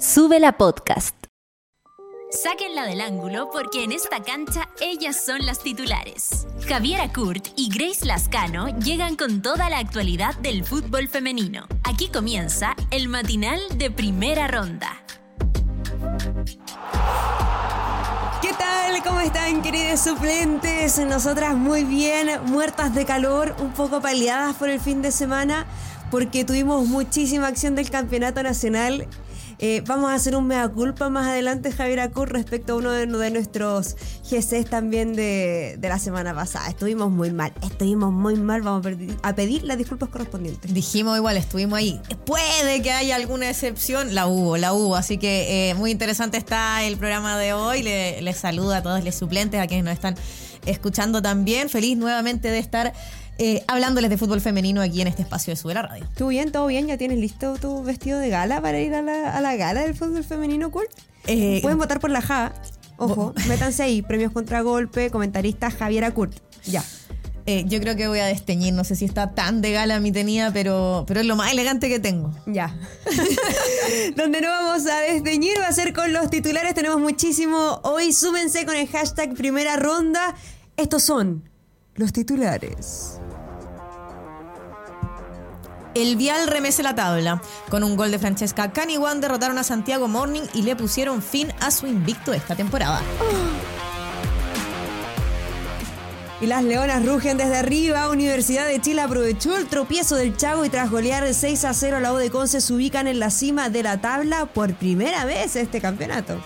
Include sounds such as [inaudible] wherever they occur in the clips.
Sube la podcast. Sáquenla del ángulo porque en esta cancha ellas son las titulares. Javiera Kurt y Grace Lascano llegan con toda la actualidad del fútbol femenino. Aquí comienza el matinal de primera ronda. ¿Qué tal? ¿Cómo están, queridos suplentes? Nosotras muy bien, muertas de calor, un poco paliadas por el fin de semana, porque tuvimos muchísima acción del campeonato nacional eh, vamos a hacer un mea culpa más adelante, Javier Acur, respecto a uno de, nuestros GCs también de, la semana pasada. Estuvimos muy mal, estuvimos muy mal, vamos a pedir, las disculpas correspondientes. Dijimos igual, estuvimos ahí. Puede que haya alguna excepción, la hubo, la hubo. Así que eh, muy interesante está el programa de hoy. Les saludo a todos los suplentes, a quienes nos están escuchando también. Feliz nuevamente de estar eh, hablándoles de fútbol femenino aquí en este espacio de Sube la Radio. ¿Tú bien? ¿Todo bien? ¿Ya tienes listo tu vestido de gala para ir a la, gala del fútbol femenino cool? Eh, Pueden votar por la JA. Ojo, [laughs] métanse ahí. Premios contra golpe, comentarista Javiera Kurt. Ya. Eh, yo creo que voy a desteñir, no sé si está tan de gala mi tenía, pero, pero es lo más elegante que tengo. Ya. [laughs] [laughs] Donde no vamos a desteñir va a ser con los titulares, tenemos muchísimo hoy. Súbense con el hashtag primera ronda. Estos son los titulares. El Vial remece la tabla. Con un gol de Francesca Caniwan derrotaron a Santiago Morning y le pusieron fin a su invicto esta temporada. Y las leonas rugen desde arriba. Universidad de Chile aprovechó el tropiezo del Chago y tras golear 6 a 0 a la U Conce se ubican en la cima de la tabla por primera vez este campeonato.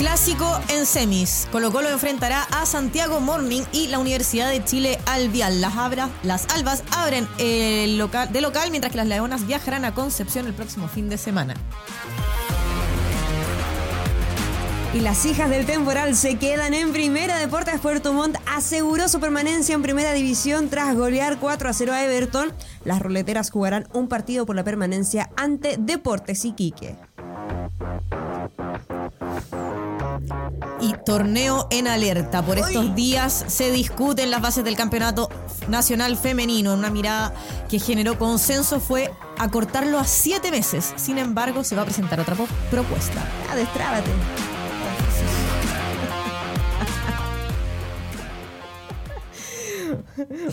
Clásico en semis. Colo Colo enfrentará a Santiago Morning y la Universidad de Chile Albial. Las, las Albas abren el local, de local mientras que las Leonas viajarán a Concepción el próximo fin de semana. Y las hijas del temporal se quedan en primera. Deportes Puerto Montt aseguró su permanencia en primera división tras golear 4 a 0 a Everton. Las roleteras jugarán un partido por la permanencia ante Deportes Iquique. Torneo en alerta. Por estos días se discuten las bases del campeonato nacional femenino. Una mirada que generó consenso fue acortarlo a siete meses. Sin embargo, se va a presentar otra propuesta. Ah, destrábate.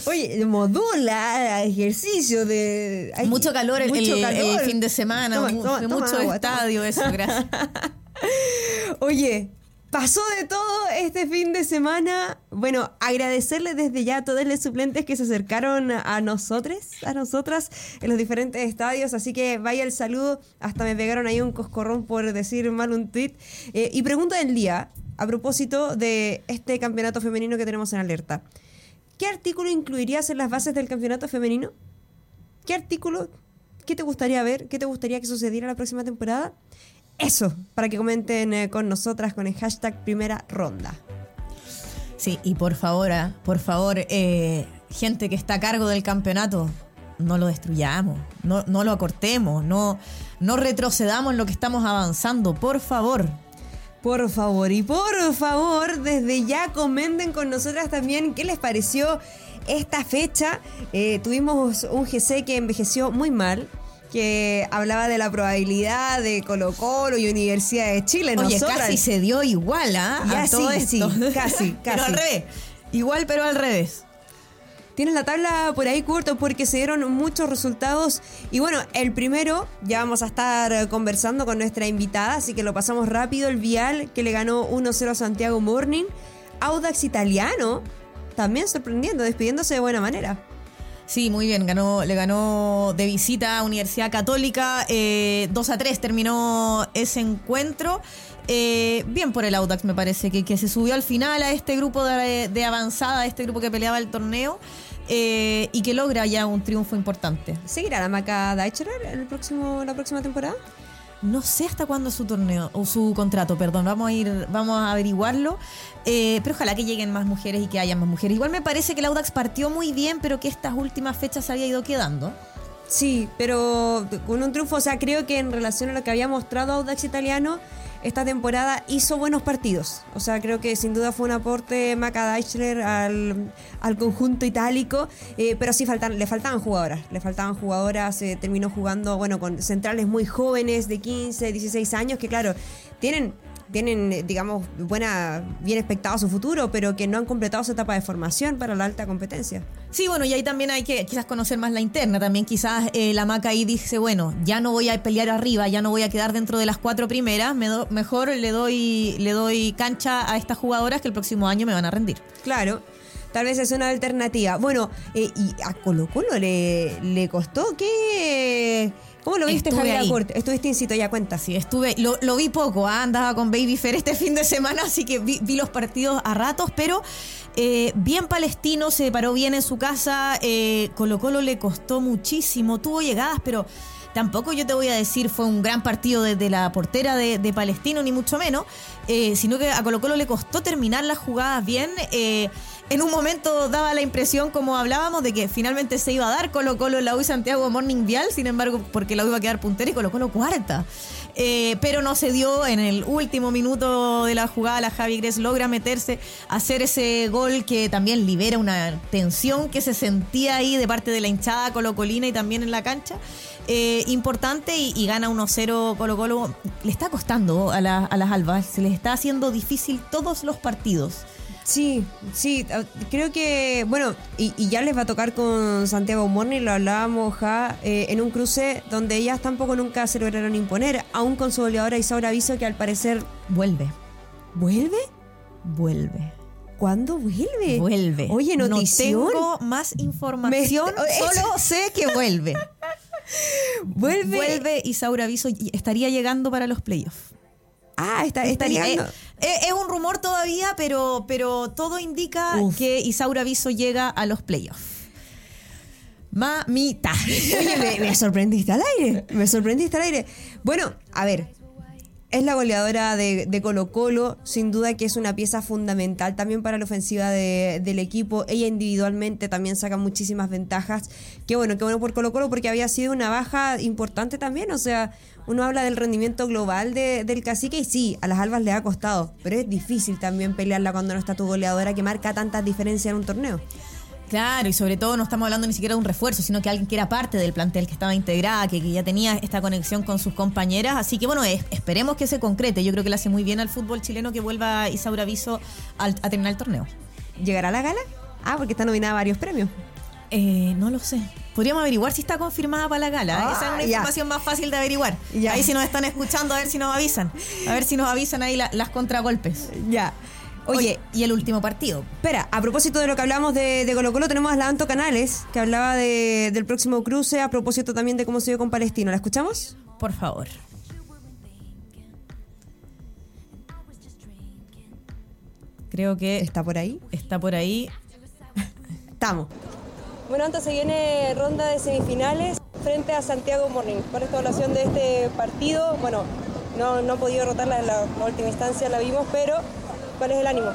Oye, modula ejercicio de. mucho calor, el, fin de semana, mucho estadio, eso, gracias. [laughs] Oye, Pasó de todo este fin de semana. Bueno, agradecerle desde ya a todos los suplentes que se acercaron a nosotros, a nosotras, en los diferentes estadios. Así que vaya el saludo. Hasta me pegaron ahí un coscorrón por decir mal un tweet. Eh, y pregunta del día, a propósito de este campeonato femenino que tenemos en alerta. ¿Qué artículo incluirías en las bases del campeonato femenino? ¿Qué artículo? ¿Qué te gustaría ver? ¿Qué te gustaría que sucediera la próxima temporada? Eso, para que comenten eh, con nosotras con el hashtag primera ronda. Sí, y por favor, ah, por favor, eh, gente que está a cargo del campeonato, no lo destruyamos, no, no lo acortemos, no, no retrocedamos en lo que estamos avanzando, por favor. Por favor, y por favor, desde ya comenten con nosotras también qué les pareció esta fecha. Eh, tuvimos un GC que envejeció muy mal que hablaba de la probabilidad de Colo Colo y Universidad de Chile. Oye, casi se dio igual, ¿ah? a todo esto. Sí, casi, casi. [laughs] Pero al revés. Igual, pero al revés. Tienes la tabla por ahí, Curto, porque se dieron muchos resultados. Y bueno, el primero, ya vamos a estar conversando con nuestra invitada, así que lo pasamos rápido. El Vial, que le ganó 1-0 a Santiago Morning. Audax Italiano, también sorprendiendo, despidiéndose de buena manera. Sí, muy bien. Ganó, le ganó de visita a Universidad Católica. Eh, 2 a 3 terminó ese encuentro. Eh, bien por el Audax, me parece, que, que, se subió al final a este grupo de, avanzada, a este grupo que peleaba el torneo. Eh, y que logra ya un triunfo importante. ¿Seguirá la Maca Deicherer el próximo, la próxima temporada? No sé hasta cuándo su torneo, o su contrato, perdón, vamos a ir, vamos a averiguarlo. Eh, pero ojalá que lleguen más mujeres y que haya más mujeres. Igual me parece que el Audax partió muy bien, pero que estas últimas fechas había ido quedando. Sí, pero con un triunfo, o sea, creo que en relación a lo que había mostrado Audax Italiano, esta temporada hizo buenos partidos. O sea, creo que sin duda fue un aporte Maca Deichler al, al conjunto itálico, eh, pero sí faltan, le faltaban jugadoras. Le faltaban jugadoras, eh, terminó jugando, bueno, con centrales muy jóvenes de 15, 16 años, que claro, tienen tienen, digamos, buena, bien expectado su futuro, pero que no han completado su etapa de formación para la alta competencia. Sí, bueno, y ahí también hay que quizás conocer más la interna. También quizás eh, la Maca ahí dice, bueno, ya no voy a pelear arriba, ya no voy a quedar dentro de las cuatro primeras, me mejor le doy, le doy cancha a estas jugadoras que el próximo año me van a rendir. Claro. Tal vez es una alternativa. Bueno, eh, y a Colo Colo le, le costó que ¿Cómo lo viste, Javier Acurt? Estuviste incito, ya cuenta. Sí, estuve, lo, vi poco, ¿ah? andaba con Baby Fair este [laughs] fin de semana, así que vi, los partidos a ratos, pero eh, bien palestino, se paró bien en su casa, eh, Colo Colo le costó muchísimo, tuvo llegadas, pero tampoco yo te voy a decir fue un gran partido desde la portera de, Palestino, ni mucho menos, eh, sino que a Colo Colo le costó terminar las jugadas bien. Eh, en un momento daba la impresión, como hablábamos, de que finalmente se iba a dar Colo Colo la U Santiago Morning Vial, sin embargo, porque la U iba a quedar puntera y Colo Colo cuarta. Eh, pero no se dio en el último minuto de la jugada. La Javi Gres logra meterse, hacer ese gol que también libera una tensión que se sentía ahí de parte de la hinchada colocolina y también en la cancha. Eh, importante y, gana 1-0 Colo Colo. Le está costando a, a las albas, se les está haciendo difícil todos los partidos. Sí, sí, ah, creo que, bueno, y, ya les va a tocar con Santiago Morni, lo hablábamos ja, eh, en un cruce donde ellas tampoco nunca se lograron imponer, aún con su goleadora Isaura Aviso que al parecer... Vuelve. ¿Vuelve? Vuelve. ¿Cuándo vuelve? Vuelve. Oye, notición. No tengo más información, [laughs] solo sé que vuelve. Vuelve. Vuelve Isaura Aviso, estaría llegando para los playoffs. Ah, está, estaría. Eh, eh, es un rumor todavía, pero, pero todo indica que Isaura Viso llega a los playoffs. Mamita. Oye, me, sorprendiste al aire. Me sorprendiste al aire. Bueno, a ver, es la goleadora de, Colo Colo, sin duda que es una pieza fundamental también para la ofensiva del equipo. Ella individualmente también saca muchísimas ventajas. Qué bueno, qué bueno por Colo Colo porque había sido una baja importante también. O sea, uno habla del rendimiento global del cacique y sí, a las albas le ha costado, pero es difícil también pelearla cuando no está tu goleadora que marca tantas diferencias en un torneo. Claro, y sobre todo no estamos hablando ni siquiera de un refuerzo, sino que alguien que era parte del plantel, que estaba integrada, que, ya tenía esta conexión con sus compañeras. Así que bueno, esperemos que se concrete. Yo creo que le hace muy bien al fútbol chileno que vuelva Isaura Viso a terminar el torneo. ¿Llegará a la gala? Ah, porque está nominada a varios premios. Eh, no lo sé. Podríamos averiguar si está confirmada para la gala. ¿eh? Esa es una ah, información más fácil de averiguar. Ahí si nos están escuchando, a ver si nos avisan. A ver si nos avisan ahí las contragolpes. Ya. Oye, y el último partido. Espera, a propósito de lo que hablamos de, Colo Colo, tenemos a la Anto Canales, que hablaba del próximo cruce, a propósito también de cómo se dio con Palestino. ¿La escuchamos? Por favor. Creo que... ¿Está por ahí? Está por ahí. Estamos. Bueno, antes se viene ronda de semifinales frente a Santiago Morning. Para esta evaluación de este partido, bueno, no, no he podido rotarla en la, última instancia, la vimos, pero ¿cuál es el ánimo?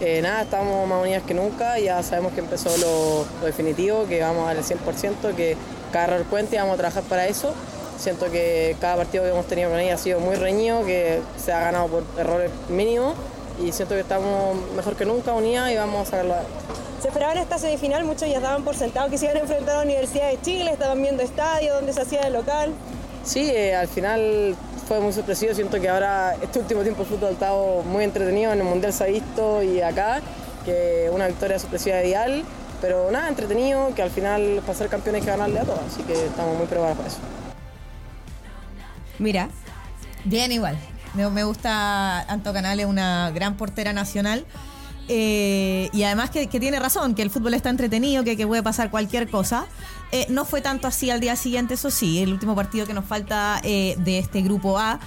Eh, nada, estamos más unidas que nunca, ya sabemos que empezó lo, definitivo, que vamos al 100%, que cada error cuenta y vamos a trabajar para eso. Siento que cada partido que hemos tenido con ella ha sido muy reñido, que se ha ganado por errores mínimos y siento que estamos mejor que nunca unidas y vamos a sacarlo se esperaba en esta semifinal, muchos ya daban por sentado que se iban a enfrentar a la Universidad de Chile, estaban viendo estadio, donde se hacía el local. Sí, eh, al final fue muy sorpresivo, siento que ahora este último tiempo el fútbol ha muy entretenido, en el Mundial se ha visto y acá, que una victoria sorpresiva ideal, pero nada, entretenido, que al final para ser campeón hay que ganarle a todos, así que estamos muy preparados para eso. Mira. Bien igual, me, gusta Anto Canales, una gran portera nacional. Eh, y además que, tiene razón, que el fútbol está entretenido, que, puede pasar cualquier cosa. Eh, no fue tanto así al día siguiente, eso sí, el último partido que nos falta eh, de este grupo A,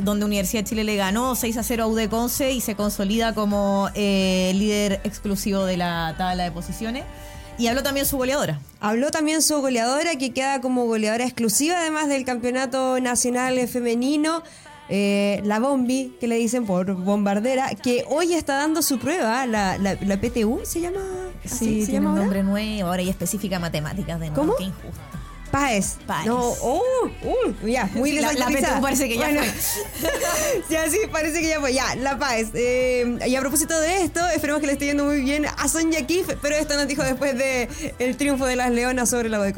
donde Universidad de Chile le ganó 6 a 0 a UD Conce y se consolida como líder exclusivo de la tabla de posiciones. Y habló también su goleadora. Habló también su goleadora, que queda como goleadora exclusiva, además del campeonato nacional femenino. Eh, la Bombi, que le dicen por bombardera, que hoy está dando su prueba, la, la, PTU, ¿se llama? Sí, se tiene llama un nombre nuevo, ahora y específica matemáticas de nuevo. ¿Cómo? Qué injusto. No, oh, uh, ya, muy Sí, la- la. PTU parece que ya Bueno, [laughs] ya sí, parece que ya fue. Ya, La Páez. Eh, y a propósito de esto, esperemos que le esté yendo muy bien a Sonia Kif, pero esto nos dijo después de el triunfo de las Leonas sobre la de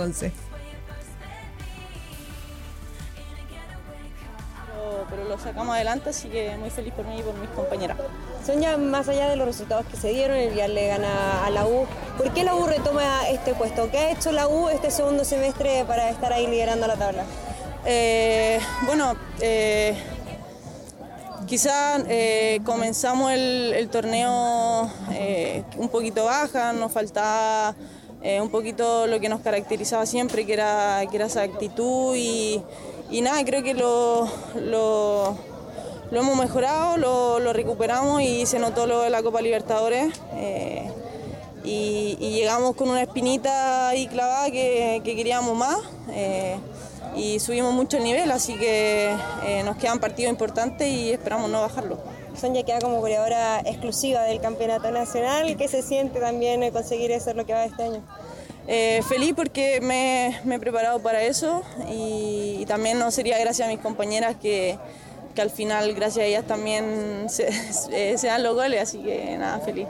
pero, lo sacamos adelante, así que muy feliz por mí y por mis compañeras. Sonia, más allá de los resultados que se dieron, el Vial le gana a la U. ¿Por qué la U retoma este puesto? ¿Qué ha hecho la U este segundo semestre para estar ahí liderando la tabla? Eh, bueno, eh, quizá eh, comenzamos el, el torneo eh, un poquito baja, nos faltaba eh, un poquito lo que nos caracterizaba siempre, que era, que era esa actitud y, y nada, creo que lo, lo, hemos mejorado, lo, recuperamos y se notó lo de la Copa Libertadores. eh, y, llegamos con una espinita ahí clavada que, que queríamos más eh, y subimos mucho el nivel, así que eh, nos quedan partidos importantes y esperamos no bajarlo. Sonia queda como goleadora exclusiva del campeonato nacional. ¿Qué se siente también conseguir eso lo que va este año? Eh, feliz porque me, he preparado para eso y, también no sería gracias a mis compañeras que, que al final gracias a ellas también se, dan los goles, así que nada, feliz.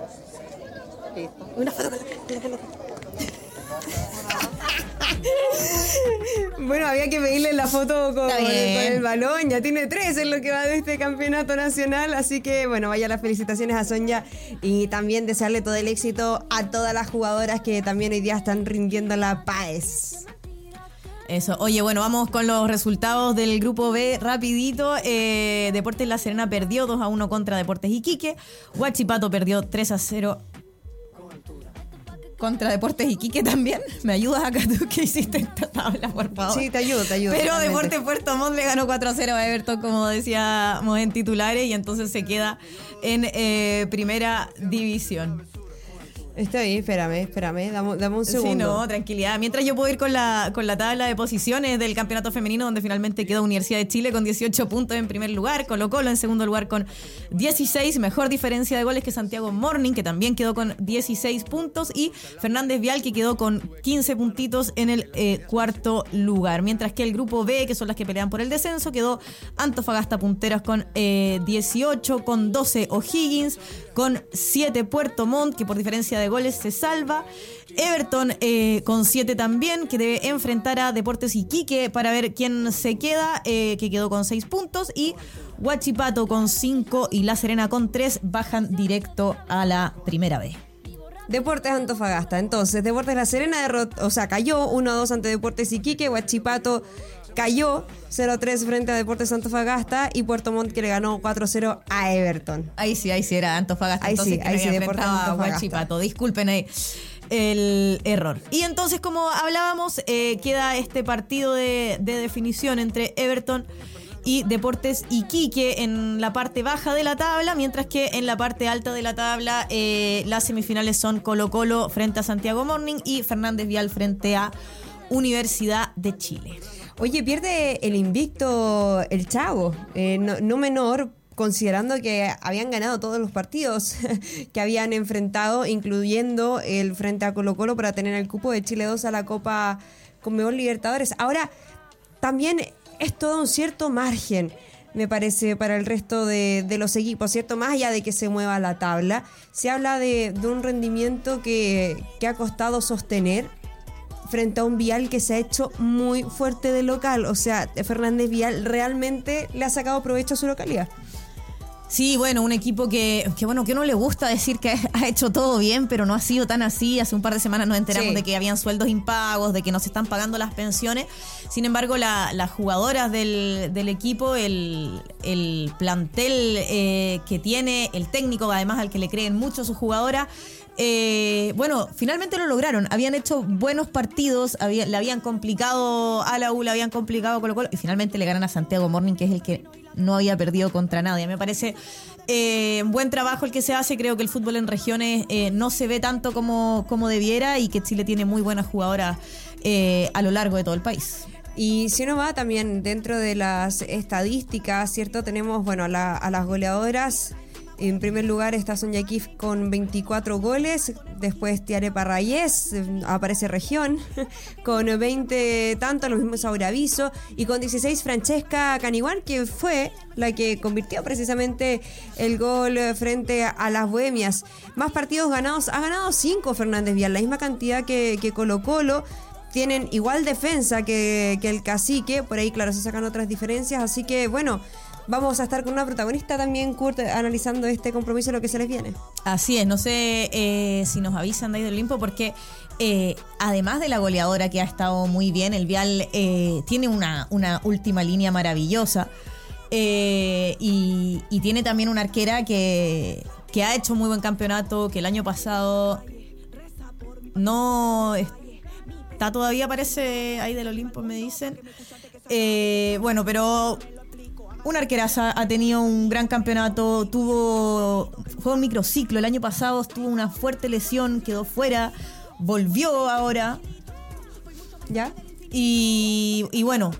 Bueno, había que pedirle la foto con, el balón. Ya tiene tres en lo que va de este campeonato nacional. Así que, bueno, vaya las felicitaciones a Sonia y también desearle todo el éxito a todas las jugadoras que también hoy día están rindiendo la PAES. Eso. Oye, bueno, vamos con los resultados del grupo B rapidito. Eh, Deportes La Serena perdió 2 a 1 contra Deportes Iquique. Huachipato perdió 3 a 0 contra Deportes Iquique también. ¿Me ayudas acá tú que hiciste esta tabla, por favor? Sí, te ayudo, te ayudo. Pero. Deportes Puerto Montt le ganó 4 a 0 a Everton, como decíamos en titulares, y entonces se queda en eh, primera división. Estoy, espérame, espérame, dame, dame un segundo. Sí, no, tranquilidad. Mientras yo puedo ir con la, con la tabla de posiciones del campeonato femenino, donde finalmente quedó Universidad de Chile con 18 puntos en primer lugar, Colo Colo en segundo lugar con 16, mejor diferencia de goles que Santiago Morning, que también quedó con 16 puntos, y Fernández Vial, que quedó con 15 puntitos en el eh, cuarto lugar. Mientras que el grupo B, que son las que pelean por el descenso, quedó Antofagasta Punteras con eh, 18, con 12 O'Higgins, con 7 Puerto Montt, que por diferencia de goles se salva. Everton eh, con 7 también, que debe enfrentar a Deportes Iquique para ver quién se queda, eh, que quedó con 6 puntos. Y Huachipato con 5 y La Serena con 3 bajan directo a la primera B. Deportes Antofagasta. Entonces, Deportes La Serena derrotó, o sea, cayó 1-2 ante Deportes Iquique, Huachipato cayó 0-3 frente a Deportes Antofagasta y Puerto Montt que le ganó 4-0 a Everton. Ahí sí, ahí sí era Antofagasta. Ahí entonces sí, que ahí sí, Deportes Antofagasta. Huachipato. Disculpen ahí el error. Y entonces, como hablábamos, eh, queda este partido de, de definición entre Everton y Deportes Iquique en la parte baja de la tabla, mientras que en la parte alta de la tabla eh, las semifinales son Colo Colo frente a Santiago Morning y Fernández Vial frente a Universidad de Chile. Oye, pierde el invicto el Chavo, eh, no, no menor, considerando que habían ganado todos los partidos [laughs] que habían enfrentado, incluyendo el frente a Colo Colo para tener el cupo de Chile 2 a la Copa Conmebol Libertadores. Ahora, también es todo un cierto margen, me parece, para el resto de, de los equipos, ¿cierto? Más allá de que se mueva la tabla, se habla de, de un rendimiento que, que ha costado sostener frente a un Vial que se ha hecho muy fuerte de local. O sea, Fernández Vial realmente le ha sacado provecho a su localidad. Sí, bueno, un equipo que, que bueno, que no le gusta decir que [laughs] ha hecho todo bien, pero no ha sido tan así. Hace un par de semanas nos enteramos Sí. de que habían sueldos impagos, de que no se están pagando las pensiones. Sin embargo, la- las jugadoras del, del equipo, el, el plantel eh, que tiene, el técnico, además al que le creen mucho sus jugadoras, eh, bueno, finalmente lo lograron. Habían hecho buenos partidos, le habían complicado a la U, le habían complicado a Colo Colo y finalmente le ganan a Santiago Morning, que es el que no había perdido contra nadie. Me parece eh, buen trabajo el que se hace. Creo que el fútbol en regiones eh, no se ve tanto como, como debiera y que Chile tiene muy buenas jugadoras eh, a lo largo de todo el país. Y si uno va también dentro de las estadísticas, ¿cierto? Tenemos, bueno, a, la- a las goleadoras En primer lugar está Sonia Kif con 24 goles, después Tiare Parrayés, eh, aparece Región, [laughs] con 20 tantos, lo mismo Saura Aviso, y con 16 Francesca Caniguán, que fue la que convirtió precisamente el gol frente a las Bohemias. Más partidos ganados, ha ganado 5 Fernández Vial, la misma cantidad que, que Colo Colo. Tienen igual defensa que, que, el cacique, por ahí claro se sacan otras diferencias, así que bueno, vamos a estar con una protagonista también, Kurt, analizando este compromiso lo que se les viene. Así es, no sé eh, si nos avisan de ahí del Olimpo, porque eh, además de la goleadora que ha estado muy bien, el Vial eh, tiene una, una última línea maravillosa. Y, y, tiene también una arquera que, que ha hecho muy buen campeonato, que el año pasado no está todavía, parece ahí del Olimpo, me dicen. bueno, pero una arqueraza ha tenido un gran campeonato, tuvo fue un microciclo el año pasado, tuvo una fuerte lesión, quedó fuera, volvió ahora, ¿ya? Y, y bueno,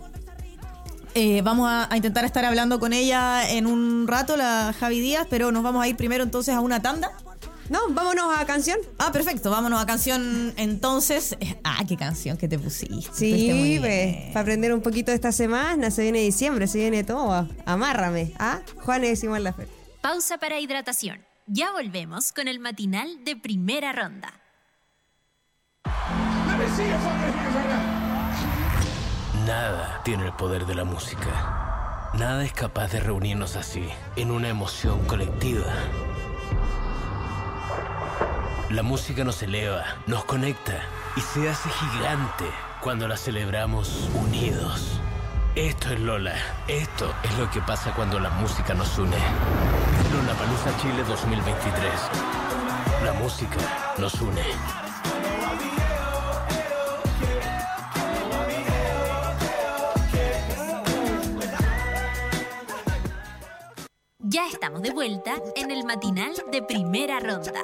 eh, vamos a, a, intentar estar hablando con ella en un rato, la Javi Díaz, pero nos vamos a ir primero entonces a una tanda. No, vámonos a canción. Ah, perfecto, vámonos a canción entonces. Ah, qué canción que te pusiste. Sí, pues, para aprender un poquito esta semana, se viene diciembre, se viene todo. Amárrame. ¿Ah? Juanes Simón Lafer. Pausa para hidratación. Ya volvemos con el matinal de primera ronda. Nada tiene el poder de la música. Nada es capaz de reunirnos así, en una emoción colectiva. La música nos eleva, nos conecta y se hace gigante cuando la celebramos unidos. Esto es Lola. Esto es lo que pasa cuando la música nos une. Lola Palusa Chile 2023. La música nos une. Ya estamos de vuelta en el matinal de primera ronda.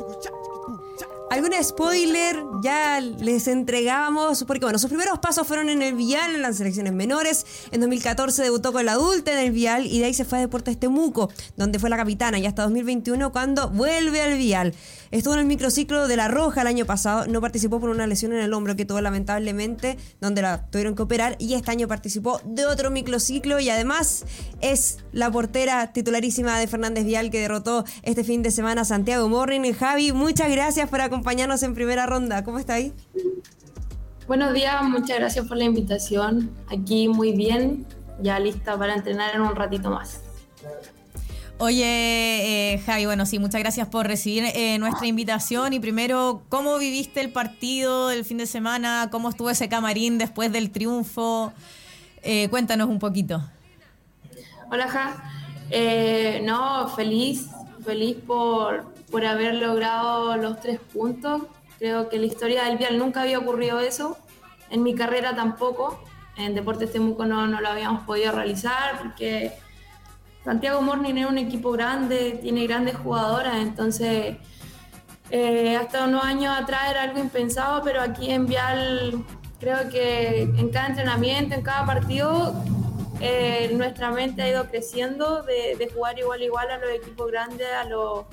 두구 짝짝 두구 짝 ¿Algún spoiler? Ya les entregábamos, porque bueno, sus primeros pasos fueron en el Vial, en las selecciones menores. En 2014 debutó con la adulta en el Vial y de ahí se fue a Deportes Temuco, donde fue la capitana, y hasta 2021 cuando vuelve al Vial. Estuvo en el microciclo de La Roja el año pasado, no participó por una lesión en el hombro que tuvo lamentablemente, donde la tuvieron que operar, y este año participó de otro microciclo y además es la portera titularísima de Fernández Vial que derrotó este fin de semana a Santiago Morning. Javi, muchas gracias por acompañarnos en primera ronda. ¿Cómo está ahí? Buenos días, muchas gracias por la invitación. Aquí muy bien, ya lista para entrenar en un ratito más. Oye, eh, Javi, bueno, sí, muchas gracias por recibir eh, nuestra invitación. Y primero, ¿cómo viviste el partido del fin de semana? ¿Cómo estuvo ese camarín después del triunfo? Eh, cuéntanos un poquito. Hola, Ja. no, feliz, feliz por, por haber logrado los tres puntos. Creo que en la historia del Vial nunca había ocurrido eso. En mi carrera tampoco. En Deportes Temuco no, no lo habíamos podido realizar porque Santiago Morning es un equipo grande, tiene grandes jugadoras, entonces eh, hasta unos años atrás era algo impensado, pero aquí en Vial creo que en cada entrenamiento, en cada partido, eh, nuestra mente ha ido creciendo de, de, jugar igual igual a los equipos grandes, a los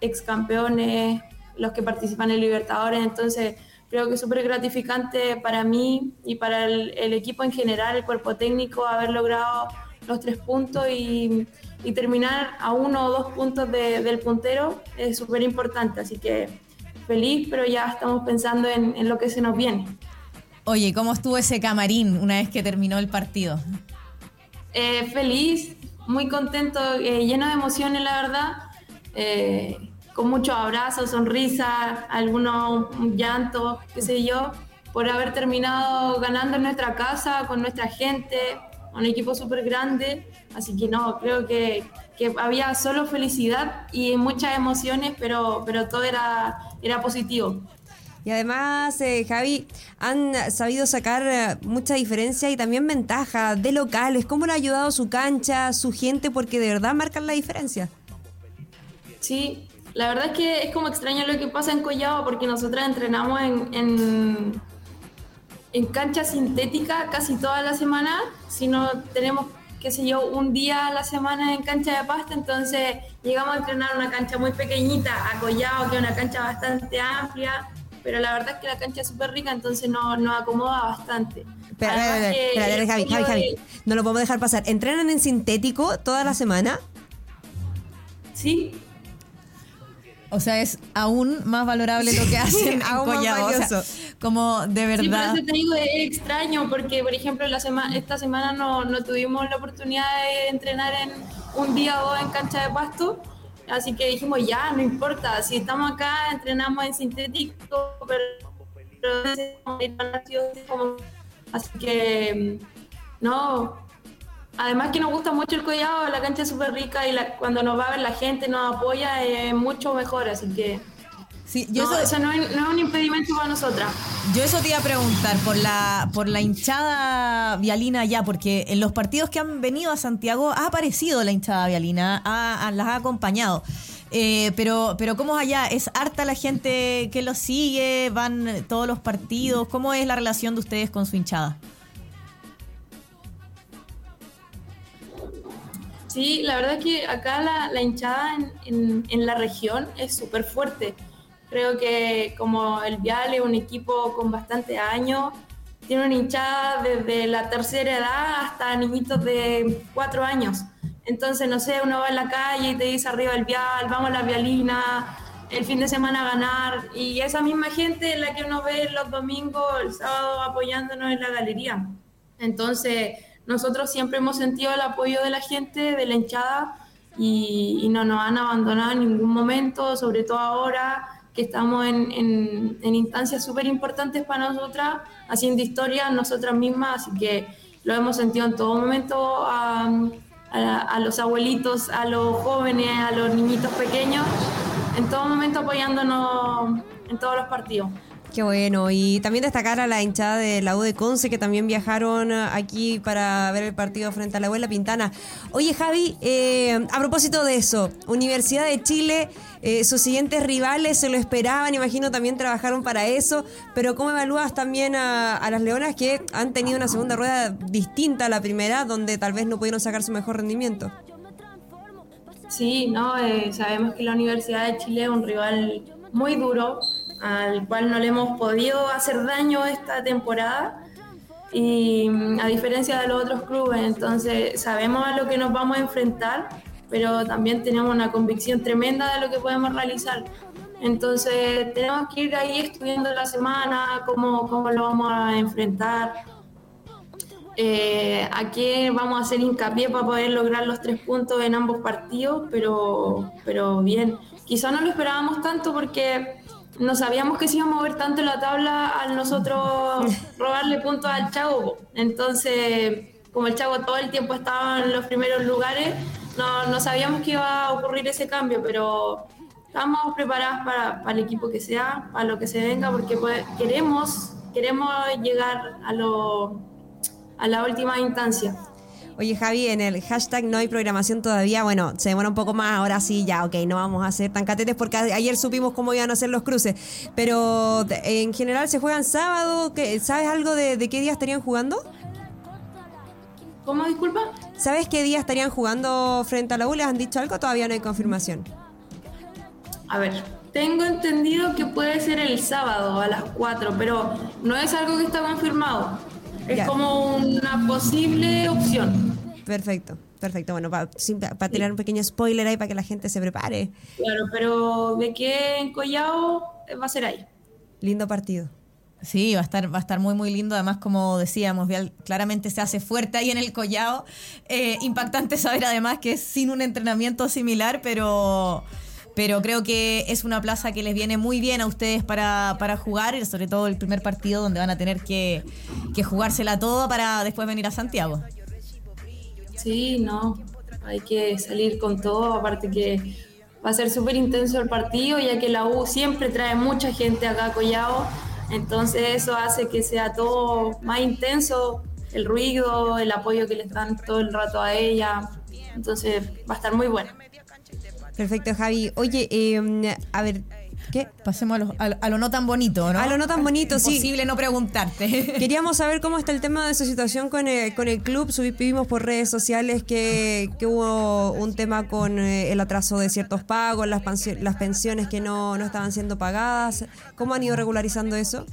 ex campeones, los que participan en Libertadores, entonces creo que es súper gratificante para mí y para el, el equipo en general, el cuerpo técnico, haber logrado los tres puntos y, y terminar a uno o dos puntos de, del puntero es súper importante. Así que feliz, pero ya estamos pensando en, en, lo que se nos viene. Oye, ¿cómo estuvo ese camarín una vez que terminó el partido? Eh, feliz, muy contento, eh, lleno de emociones, la verdad. Eh, con muchos abrazos, sonrisas, algunos llantos, qué sé yo, por haber terminado ganando en nuestra casa, con nuestra gente, un equipo súper grande, así que no, creo que, que, había solo felicidad y muchas emociones, pero, pero todo era, era positivo. Y además, eh, Javi, han sabido sacar eh, mucha diferencia y también ventaja de locales. ¿Cómo le ha ayudado su cancha, su gente? Porque de verdad marcan la diferencia. Sí, la verdad es que es como extraño lo que pasa en Collado porque nosotras entrenamos en, en en cancha sintética casi toda la semana, si no tenemos qué sé yo, un día a la semana en cancha de pasta, entonces llegamos a entrenar una cancha muy pequeñita, a Collao, que es una cancha bastante amplia, pero la verdad es que la cancha es súper rica, entonces no, nos acomoda bastante. Espera, espera, Además espera, que espera, el Javi, Javi, Javi. No lo podemos dejar pasar. ¿Entrenan en sintético toda la semana? Sí, O sea, es aún más valorable lo que [laughs] hacen en aún más Collao. O sea, valioso. como de Sí, pero verdad. eso te digo, es extraño porque, por ejemplo, la sema- esta semana no, no tuvimos la oportunidad de entrenar en un día o dos en cancha de pasto, así que dijimos, ya, no importa, si estamos acá, entrenamos en sintético, pero, así que, mm, no. Además que nos gusta mucho el collado, la cancha es súper rica y la- cuando nos va a ver la gente, nos apoya, es mucho mejor, así que Sí, yo no, eso- eso no es, no es un impedimento para nosotras. Yo eso te iba a preguntar por la por la hinchada vialina ya, porque en los partidos que han venido a Santiago ha aparecido la hinchada vialina, ha- ha- las ha acompañado. Eh, pero, pero ¿cómo es allá? ¿Es harta la gente que los sigue? ¿Van todos los partidos? ¿Cómo es la relación de ustedes con su hinchada? Sí, la verdad es que acá la, hinchada en, la región es súper fuerte. Creo que como el Vial es un equipo con bastante años, tiene una hinchada desde la tercera edad hasta niñitos de cuatro años. Entonces, no sé, uno va en la calle y te dice arriba el Vial, vamos a la Vialina, el fin de semana ganar. Y esa misma gente es la que uno ve los domingos, el sábado apoyándonos en la galería. Entonces, nosotros siempre hemos sentido el apoyo de la gente, de la hinchada, y, no nos han abandonado en ningún momento, sobre todo ahora que estamos en, instancias súper importantes para nosotras, haciendo historia nosotras mismas, así que lo hemos sentido en todo momento a los abuelitos, a los jóvenes, a los niñitos pequeños, en todo momento apoyándonos en todos los partidos. Qué bueno. Y también destacar a la hinchada de la U de Conce que también viajaron aquí para ver el partido frente a la abuela Pintana. Oye, Javi, eh, a propósito de eso, Universidad de Chile, eh, sus siguientes rivales se lo esperaban, imagino también trabajaron para eso, pero ¿cómo evalúas también a, a las Leonas que han tenido una segunda rueda distinta a la primera, donde tal vez no pudieron sacar su mejor rendimiento? Sí, no, Eh, sabemos que la Universidad de Chile es un rival muy duro, al cual no le hemos podido hacer daño esta temporada, y mm, a diferencia de los otros clubes, entonces sabemos a lo que nos vamos a enfrentar, pero también tenemos una convicción tremenda de lo que podemos realizar. Entonces tenemos que ir ahí estudiando la semana, cómo, cómo lo vamos a enfrentar, eh, a qué vamos a hacer hincapié para poder lograr los tres puntos en ambos partidos, pero, pero bien. Quizá no lo esperábamos tanto porque no sabíamos que se iba a mover tanto la tabla al nosotros [laughs] robarle puntos al Chavo. Entonces, como el Chavo todo el tiempo estaba en los primeros lugares, no, no sabíamos que iba a ocurrir ese cambio, pero estamos preparadas para, para el equipo que sea, para lo que se venga, porque pues, queremos, queremos llegar a lo a la última instancia. Oye Javi, en el hashtag no hay programación todavía, bueno, se demora un poco más, ahora sí, ya, ok, no vamos a ser tan catetes porque ayer supimos cómo iban a ser los cruces, pero en general se juegan sábado, ¿qué- ¿sabes algo de, de qué día estarían jugando? ¿Cómo disculpa? ¿Sabes qué día estarían jugando frente a la U? ¿Les han dicho algo? Todavía no hay confirmación. A ver, tengo entendido que puede ser el sábado a las 4, pero no es algo que está confirmado. Es Ya. como una posible opción. Perfecto, perfecto. Bueno, para tirar un pequeño spoiler ahí para que la gente se prepare. Claro, pero de que en Collao eh, va a ser ahí. Lindo partido. Sí, va a estar, va a estar muy, muy lindo. Además, como decíamos, Vial claramente se hace fuerte ahí en el collado. Eh, impactante saber además que es sin un entrenamiento similar, pero, pero creo que es una plaza que les viene muy bien a ustedes para, para jugar, sobre todo el primer partido donde van a tener que, que jugársela toda para después venir a Santiago. Sí, no, hay que salir con todo, aparte que va a ser súper intenso el partido, ya que la U siempre trae mucha gente acá a Collao, entonces eso hace que sea todo más intenso, el ruido, el apoyo que le dan todo el rato a ella, entonces va a estar muy bueno. Perfecto, Javi. Oye, eh, a ver, ¿Qué? Pasemos a lo, a, a lo no tan bonito, ¿no? A lo no tan bonito, sí. Imposible no preguntarte. [laughs] Queríamos saber cómo está el tema de su situación con el, con el club. Subimos por redes sociales que, que hubo un tema con eh, el atraso de ciertos pagos, las, las pensiones que no, no estaban siendo pagadas. ¿Cómo han ido regularizando eso?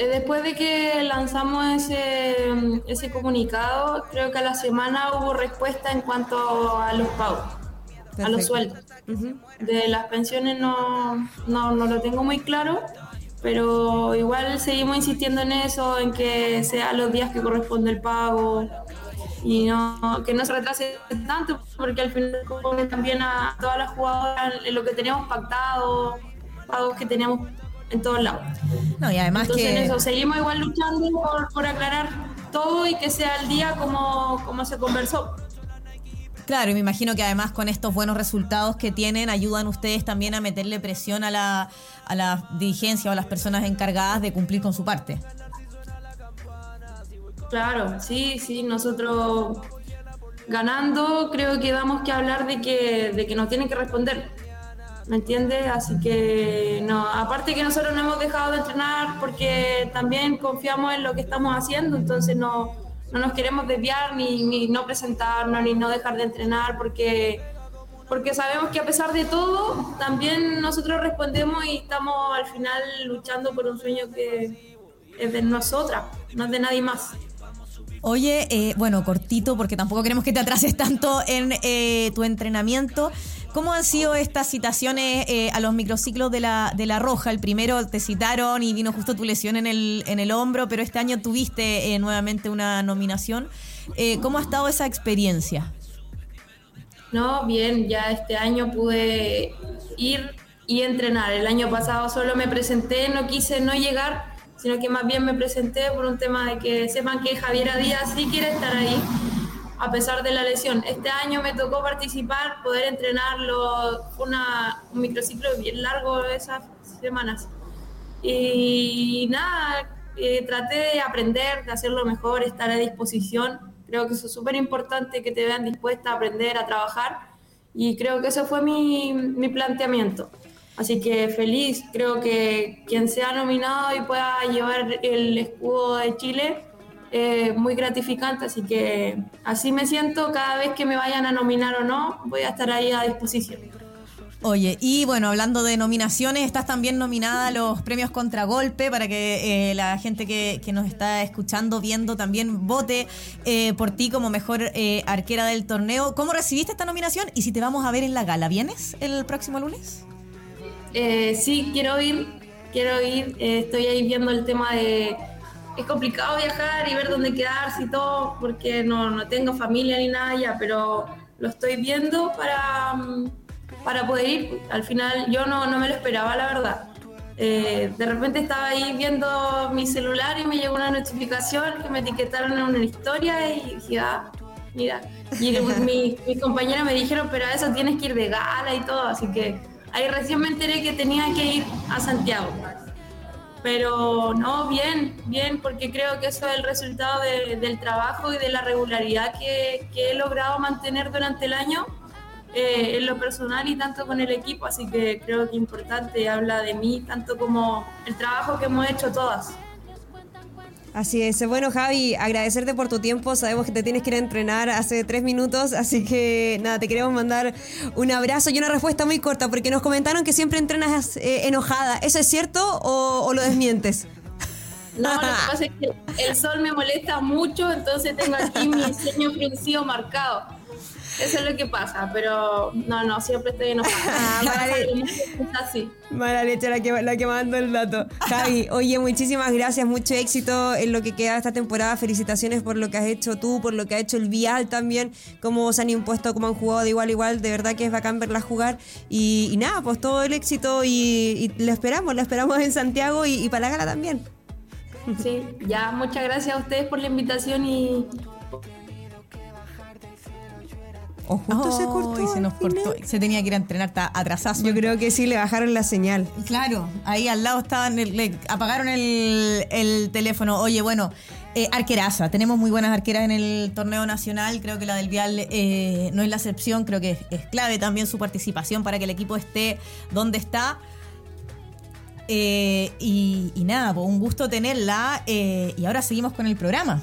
Eh, Después de que lanzamos ese, ese comunicado, creo que a la semana hubo respuesta en cuanto a los pagos, a Perfecto. los sueldos. De las pensiones no, no, no lo tengo muy claro, pero igual seguimos insistiendo en eso, en que sea los días que corresponde el pago y no que no se retrase tanto, porque al final también a todas las jugadoras en lo que teníamos pactado, pagos que teníamos en todos lados. No, y además Entonces que... en eso seguimos igual luchando por, por aclarar todo y que sea el día como, como se conversó. Claro, y me imagino que además con estos buenos resultados que tienen, ayudan ustedes también a meterle presión a la, a la dirigencia o a las personas encargadas de cumplir con su parte. Claro, sí, sí, nosotros ganando creo que damos que hablar de que, de que nos tienen que responder. ¿Me entiendes? Así que no, aparte que nosotros no hemos dejado de entrenar porque también confiamos en lo que estamos haciendo, entonces no, no nos queremos desviar ni, ni no presentarnos ni no dejar de entrenar porque, porque sabemos que a pesar de todo también nosotros respondemos y estamos al final luchando por un sueño que es de nosotras, no es de nadie más. Oye, eh, bueno, cortito, porque tampoco queremos que te atrases tanto en eh, tu entrenamiento. ¿Cómo han sido estas citaciones eh, a los microciclos de la, de la Roja? El primero te citaron y vino justo tu lesión en el, en el hombro, pero este año tuviste eh, nuevamente una nominación. Eh, ¿Cómo ha estado esa experiencia? No, bien, ya este año pude ir y entrenar. El año pasado solo me presenté, no quise no llegar, sino que más bien me presenté por un tema de que sepan que Javiera Díaz sí quiere estar ahí, a pesar de la lesión. Este año me tocó participar, poder entrenarlo, un microciclo bien largo esas semanas. Y nada, eh, traté de aprender, de hacerlo mejor, estar a disposición. Creo que eso es súper importante, que te vean dispuesta a aprender, a trabajar. Y creo que ese fue mi, mi planteamiento. Así que feliz, creo que quien sea nominado y pueda llevar el escudo de Chile, eh, muy gratificante. Así que así me siento cada vez que me vayan a nominar o no, voy a estar ahí a disposición. Oye, y bueno, hablando de nominaciones, estás también nominada a los premios Contragolpe para que eh, la gente que, que nos está escuchando, viendo, también vote eh, por ti como mejor eh, arquera del torneo. ¿Cómo recibiste esta nominación? Y si te vamos a ver en la gala, ¿vienes el próximo lunes? Eh, sí, quiero ir, quiero ir. estoy ahí viendo el tema de... Es complicado viajar y ver dónde quedarse y todo, porque no, no tengo familia ni nada ya, pero lo estoy viendo para, mm, para poder ir. Al final yo no, no me lo esperaba, la verdad. Eh, de repente estaba ahí viendo mi celular y me llegó una notificación que me etiquetaron en una historia y dije, ah, mira. Y [laughs] mi- mis compañeras me dijeron, pero a eso tienes que ir de gala y todo, así que ahí recién me enteré que tenía que ir a Santiago. Pero no, bien, bien, porque creo que eso es el resultado de- del trabajo y de la regularidad que, he logrado mantener durante el año eh, en lo personal y tanto con el equipo, así que creo que importante, habla de mí, tanto como el trabajo que hemos hecho todas. Así es. Bueno, Javi, agradecerte por tu tiempo. Sabemos que te tienes que ir a entrenar hace tres minutos, así que nada, te queremos mandar un abrazo y una respuesta muy corta, porque nos comentaron que siempre entrenas eh, enojada. ¿Eso es cierto o, o lo desmientes? No, lo que pasa es que el sol me molesta mucho, entonces tengo aquí mi [laughs] ceño fruncido marcado. Eso es lo que pasa, pero no, no, siempre estoy enojada. [laughs] Ah, [laughs] así. Mala leche la que, la que mandó el dato. Javi, oye, muchísimas gracias, mucho éxito en lo que queda esta temporada. Felicitaciones por lo que has hecho tú, por lo que ha hecho el Vial también, cómo se han impuesto, cómo han jugado de igual a igual. De verdad que es bacán verla jugar. Y, y nada, pues todo el éxito y, y lo esperamos, lo esperamos en Santiago y, y para la gala también. Sí, ya, muchas gracias a ustedes por la invitación y O justo se Oh, cortó. y se nos cortó. Se tenía que ir a entrenar, está atrasazo. Yo creo que sí, le bajaron la señal. Claro, ahí al lado estaban, le apagaron el, el teléfono. Oye, bueno, Eh, arqueraza, tenemos muy buenas arqueras en el torneo nacional, creo que la del Vial eh, no es la excepción, creo que es, es clave también su participación para que el equipo esté donde está. Eh, y, y nada, pues un gusto tenerla eh, y ahora seguimos con el programa,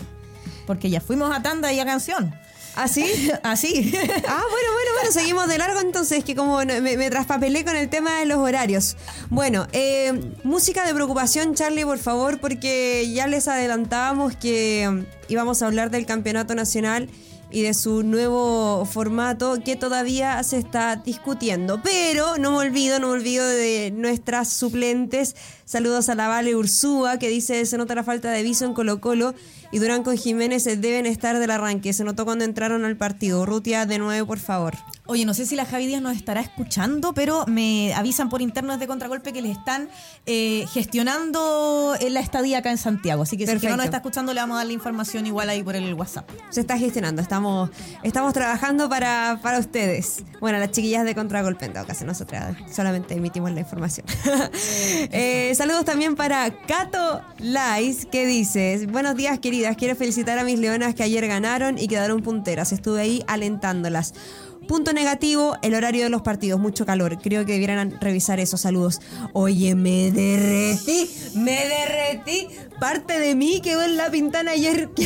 porque ya fuimos a tanda y a canción. ¿Así? Así. [laughs] Ah, bueno, bueno, bueno, seguimos de largo entonces, que como me, traspapelé con el tema de los horarios. Bueno, eh, música de preocupación, Charlie, por favor, porque ya les adelantábamos que mm, íbamos a hablar del campeonato nacional y de su nuevo formato que todavía se está discutiendo. Pero no me olvido, no me olvido de nuestras suplentes. Saludos a la Vale Ursúa, que dice se nota la falta de viso en Colo Colo y Durán con Jiménez deben estar del arranque. Se notó cuando entraron al partido. Rutia, de nuevo, por favor. Oye, no sé si la Javi Díaz nos estará escuchando, pero me avisan por internos de Contragolpe que les están eh, gestionando eh, la estadía acá en Santiago. Así que si es que no Perfecto. nos está escuchando, le vamos a dar la información igual ahí por el WhatsApp. Se está gestionando, estamos, estamos trabajando para, para ustedes. Bueno, las chiquillas de Contragolpe, en todo caso, nosotras solamente emitimos la información. [laughs] Eh, saludos también para Cato Lais, que dice, buenos días queridas, quiero felicitar a mis leonas que ayer ganaron y quedaron punteras. Estuve ahí alentándolas. Punto negativo, el horario de los partidos, mucho calor. Creo que debieran revisar esos saludos. Oye, me derretí, me derretí. Parte de mí quedó en la pintana ayer. [laughs]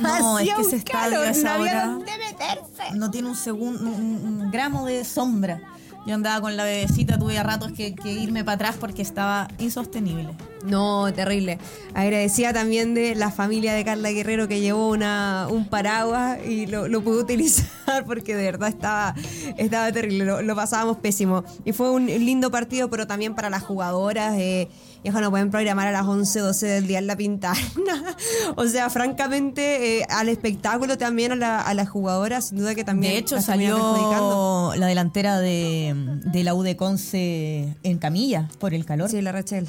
No, es que ese calor, estadio esa no había hora dónde meterse. no tiene un, segundo, un, un gramo de sombra. Yo andaba con la bebecita, tuve a ratos que, irme para atrás porque estaba insostenible. No, terrible. Agradecida también de la familia de Carla Guerrero que llevó una, un paraguas y lo, lo pude utilizar [laughs] porque de verdad estaba, estaba terrible, lo, lo pasábamos pésimo. Y fue un lindo partido, pero también para las jugadoras. Eh, y ojalá no pueden programar a las 11, 12 del día en la pintana. [laughs] o sea, francamente, eh, al espectáculo también a, la- a las jugadoras, sin duda que también. De hecho, perjudicando. salió la delantera de, de la U de Conce en camilla por el calor. Sí, la Rachel.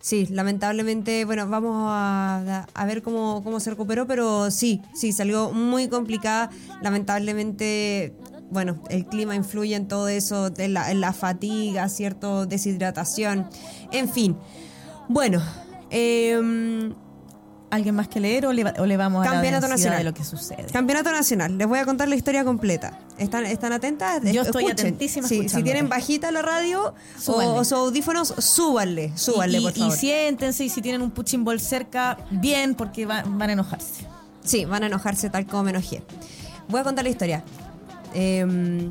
Sí, lamentablemente, bueno, vamos a, a ver cómo, cómo se recuperó, pero sí, sí, salió muy complicada. Lamentablemente, bueno, el clima influye en todo eso, en la, en la fatiga, cierto, deshidratación, en fin. Bueno, em, ¿Alguien más que leer o le, o le vamos a Campeonato la densidad nacional. de lo que sucede? Campeonato Nacional, les voy a contar la historia completa. ¿Están, están atentas? Yo estoy Escuchen. atentísima Sí, si tienen bajita la radio o, Súbanle. o sus audífonos, súbanle, súbanle, y, por y- favor. y siéntense y si tienen un punching ball cerca, bien, porque va- van a enojarse. Sí, van a enojarse tal como me enojé. Voy a contar la historia. Eh,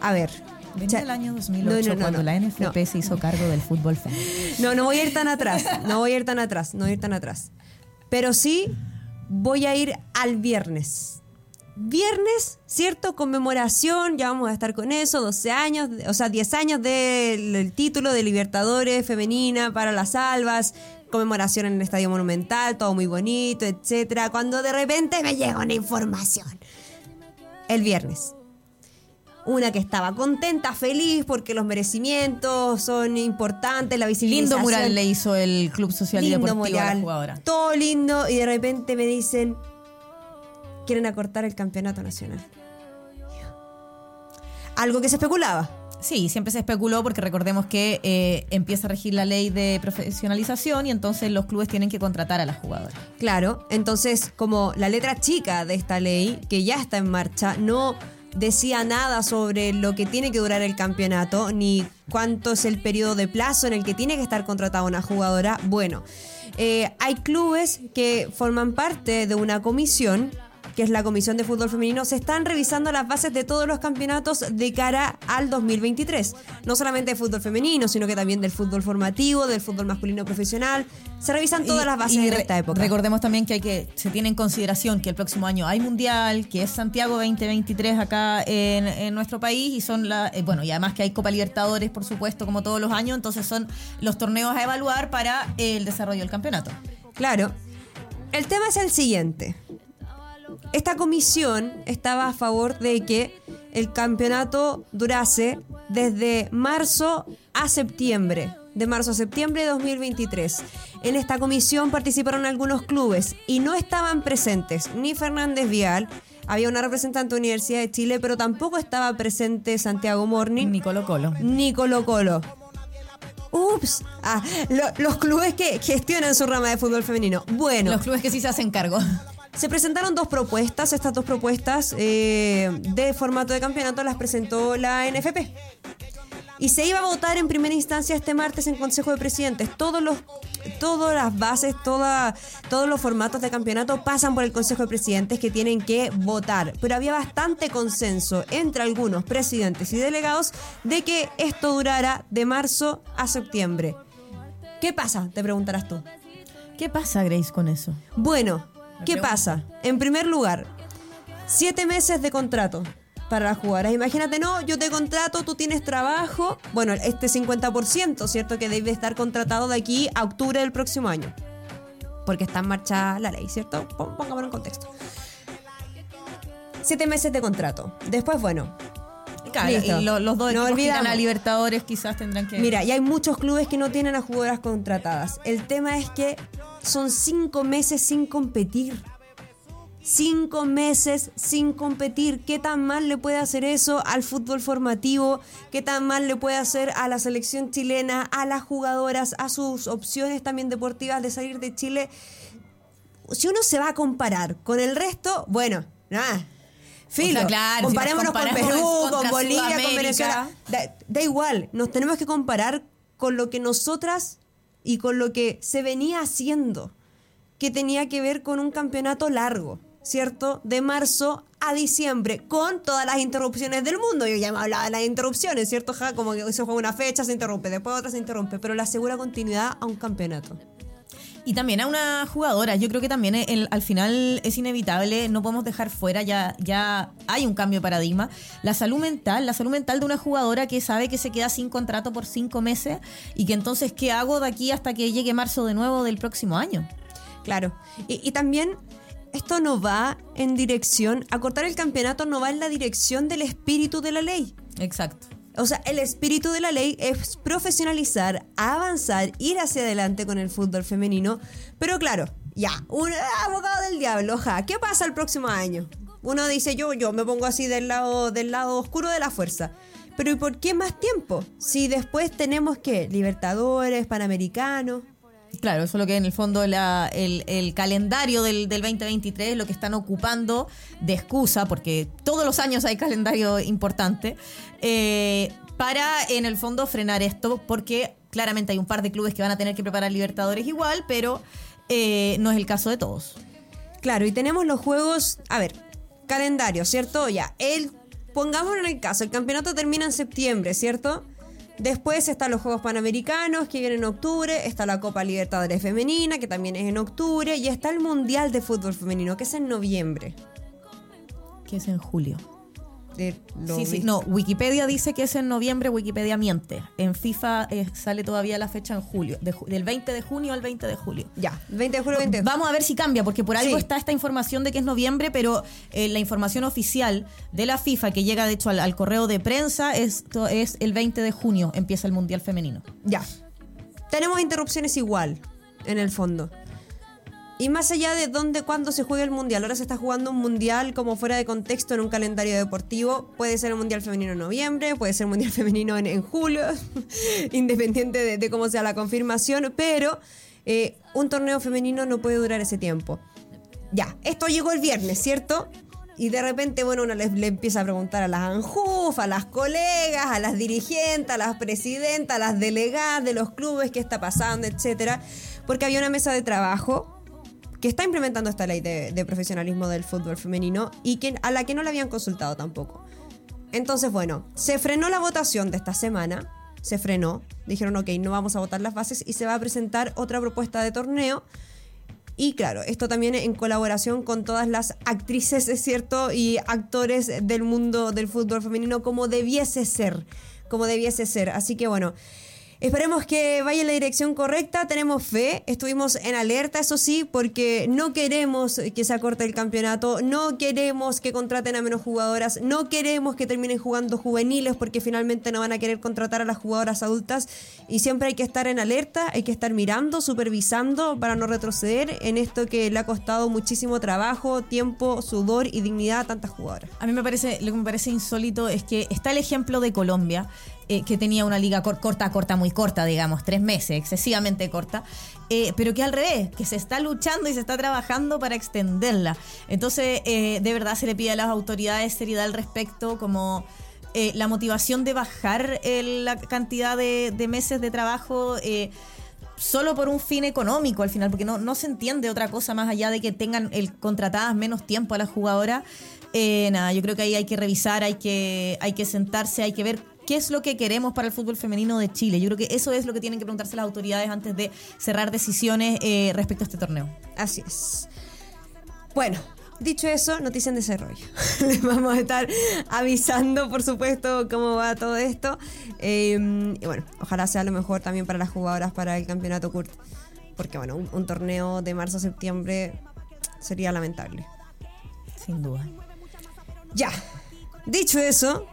a ver. Venía el año No, 2008 no, no, cuando la NFP se hizo cargo del fútbol femenino. [laughs] No, no voy a ir tan atrás. No voy a ir tan atrás. No voy a ir tan atrás. Pero sí voy a ir al viernes. Viernes, ¿cierto? Conmemoración, ya vamos a estar con eso, 12 años, o sea, 10 años del, del título de Libertadores femenina para las albas, conmemoración en el Estadio Monumental, todo muy bonito, etcétera. Cuando de repente me llega una información. El viernes. Una que estaba contenta, feliz, porque los merecimientos son importantes, la visibilización. Lindo mural le hizo el Club Social y Deportivo a la mural, jugadora. Todo lindo, y de repente me dicen, quieren acortar el campeonato nacional. Algo que se especulaba. Sí, siempre se especuló porque recordemos que eh, empieza a regir la ley de profesionalización y entonces los clubes tienen que contratar a las jugadoras. Claro, entonces como la letra chica de esta ley, que ya está en marcha, no decía nada sobre lo que tiene que durar el campeonato, ni cuánto es el periodo de plazo en el que tiene que estar contratada una jugadora. Bueno, eh, hay clubes que forman parte de una comisión que es la Comisión de Fútbol Femenino, se están revisando las bases de todos los campeonatos de cara al 2023. No solamente de fútbol femenino, sino que también del fútbol formativo, del fútbol masculino profesional. Se revisan todas Y- las bases re- esta época. Recordemos también que hay que se tiene en consideración que el próximo año hay mundial, que es Santiago 2023 acá en, en nuestro país y son la eh, bueno y además que hay Copa Libertadores por supuesto como todos los años, entonces son los torneos a evaluar para el desarrollo del campeonato. Claro. El tema es el siguiente. Esta comisión estaba a favor de que el campeonato durase desde marzo a septiembre. De marzo a septiembre de 2023. En esta comisión participaron algunos clubes y no estaban presentes ni Fernández Vial, había una representante de Universidad de Chile, pero tampoco estaba presente Santiago Morning Ni Colo Colo. ni Colo Colo. Ups, ah, lo- los clubes que gestionan su rama de fútbol femenino. Bueno, Los clubes que sí se hacen cargo. Se presentaron dos propuestas. Estas dos propuestas eh, de formato de campeonato las presentó la NFP. Y se iba a votar en primera instancia este martes en Consejo de Presidentes. Todos los, todas las bases, toda, todos los formatos de campeonato pasan por el Consejo de Presidentes que tienen que votar. Pero había bastante consenso entre algunos presidentes y delegados de que esto durara de marzo a septiembre. ¿Qué pasa? Te preguntarás tú. ¿Qué pasa, Grace, con eso? Bueno, ¿qué pasa? En primer lugar, siete meses de contrato para las jugadoras. Imagínate, no, yo te contrato, tú tienes trabajo. Bueno, este 50%, ¿cierto? Que debe estar contratado de aquí a octubre del próximo año. Porque está en marcha la ley, ¿cierto? Pon- Pongámoslo en contexto. Siete meses de contrato. Después, bueno, Claro, Listo. y lo- los dos No equipos que irán olvidamos. a Libertadores quizás tendrán que... Mira, y hay muchos clubes que no tienen a jugadoras contratadas. El tema es que son cinco meses sin competir. Cinco meses sin competir. ¿Qué tan mal le puede hacer eso al fútbol formativo? ¿Qué tan mal le puede hacer a la selección chilena, a las jugadoras, a sus opciones también deportivas de salir de Chile? Si uno se va a comparar con el resto, bueno, nada. Filo, sea, claro, si comparémonos con Perú, con Bolivia, con. Venezuela. Da, da igual, nos tenemos que comparar con lo que nosotras y con lo que se venía haciendo, que tenía que ver con un campeonato largo, ¿cierto? De marzo a diciembre, con todas las interrupciones del mundo. Yo ya me hablaba de las interrupciones, ¿cierto? Ja, como que se juega una fecha, se interrumpe, después otra se interrumpe, pero le asegura continuidad a un campeonato. Y también a una jugadora, yo creo que también el- al final es inevitable, no podemos dejar fuera, ya, ya hay un cambio de paradigma. La salud mental, la salud mental de una jugadora que sabe que se queda sin contrato por cinco meses y que entonces, ¿qué hago de aquí hasta que llegue marzo de nuevo del próximo año? Claro. Y, y también esto no va en dirección, acortar el campeonato no va en la dirección del espíritu de la ley. Exacto. O sea, el espíritu de la ley es profesionalizar, avanzar, ir hacia adelante con el fútbol femenino. Pero claro, ya, un abogado del diablo, ja, ¿qué pasa el próximo año? Uno dice, yo, yo me pongo así del lado, del lado oscuro de la fuerza. Pero ¿y por qué más tiempo? Si después tenemos que Libertadores, Panamericanos. Claro, eso es lo que en el fondo el, el calendario del, del 2023 lo que están ocupando de excusa, porque todos los años hay calendario importante, eh, para en el fondo frenar esto, porque claramente hay un par de clubes que van a tener que preparar Libertadores igual, pero eh, no es el caso de todos. Claro, y tenemos los juegos, a ver, calendario, ¿cierto? Ya, el, pongámoslo en el caso, el campeonato termina en septiembre, ¿cierto? Después están los Juegos Panamericanos, que vienen en octubre, está la Copa Libertadores Femenina, que también es en octubre, y está el Mundial de Fútbol Femenino, que es en noviembre. Que es en julio. Lo Sí, sí, no, Wikipedia dice que es en noviembre, Wikipedia miente. En FIFA eh, sale todavía la fecha en julio, de ju- del 20 de junio al 20 de julio. Ya, 20 de julio, 20 de Vamos a ver si cambia, porque por algo Sí. está esta información de que es noviembre, pero eh, la información oficial de la FIFA, que llega de hecho al, al correo de prensa, esto es el 20 de junio, empieza el Mundial Femenino. Ya. Tenemos interrupciones igual, en el fondo. Y más allá de dónde, cuándo se juega el mundial, ahora se está jugando un mundial como fuera de contexto en un calendario deportivo. Puede ser el mundial femenino en noviembre, puede ser el mundial [laughs] femenino en, en julio, [laughs] independiente de, cómo sea la confirmación, pero eh, un torneo femenino no puede durar ese tiempo. Ya, esto llegó el viernes, ¿cierto? Y de repente, bueno, uno le, le empieza a preguntar a las ANJUF, a las colegas, a las dirigentes, a las presidentas, a las delegadas de los clubes, qué está pasando, etcétera. Porque había una mesa de trabajo está implementando esta ley de, de profesionalismo del fútbol femenino y que, a la que no la habían consultado tampoco. Entonces, bueno, se frenó la votación de esta semana, se frenó, dijeron, ok, no vamos a votar las bases y se va a presentar otra propuesta de torneo. Y claro, esto también en colaboración con todas las actrices, es cierto, y actores del mundo del fútbol femenino como debiese ser, como debiese ser. Así que bueno, Esperemos que vaya en la dirección correcta, tenemos fe, estuvimos en alerta, eso sí, porque no queremos que se acorte el campeonato, no queremos que contraten a menos jugadoras, no queremos que terminen jugando juveniles porque finalmente no van a querer contratar a las jugadoras adultas y siempre hay que estar en alerta, hay que estar mirando, supervisando para no retroceder en esto que le ha costado muchísimo trabajo, tiempo, sudor y dignidad a tantas jugadoras. A mí me parece, lo que me parece insólito es que está el ejemplo de Colombia, eh, que tenía una liga cor- corta, corta, muy corta, digamos, tres meses, excesivamente corta, eh, pero que al revés, que se está luchando y se está trabajando para extenderla. Entonces, eh, de verdad se le pide a las autoridades seriedad al respecto, como la motivación de bajar la cantidad de, meses de trabajo. solo por un fin económico al final, porque no, no se entiende otra cosa más allá de que tengan el contratadas menos tiempo a las jugadoras. Eh, nada, yo creo que ahí hay que revisar, hay que, hay que sentarse, hay que ver qué es lo que queremos para el fútbol femenino de Chile. Yo creo que eso es lo que tienen que preguntarse las autoridades antes de cerrar decisiones eh, respecto a este torneo. Así es. Bueno, dicho eso, noticia en desarrollo. [laughs] Les vamos a estar avisando, por supuesto, cómo va todo esto. Eh, y bueno, ojalá sea lo mejor también para las jugadoras para el campeonato CURT. Porque bueno, un, un torneo de marzo a septiembre sería lamentable. Sin duda. Ya, dicho eso,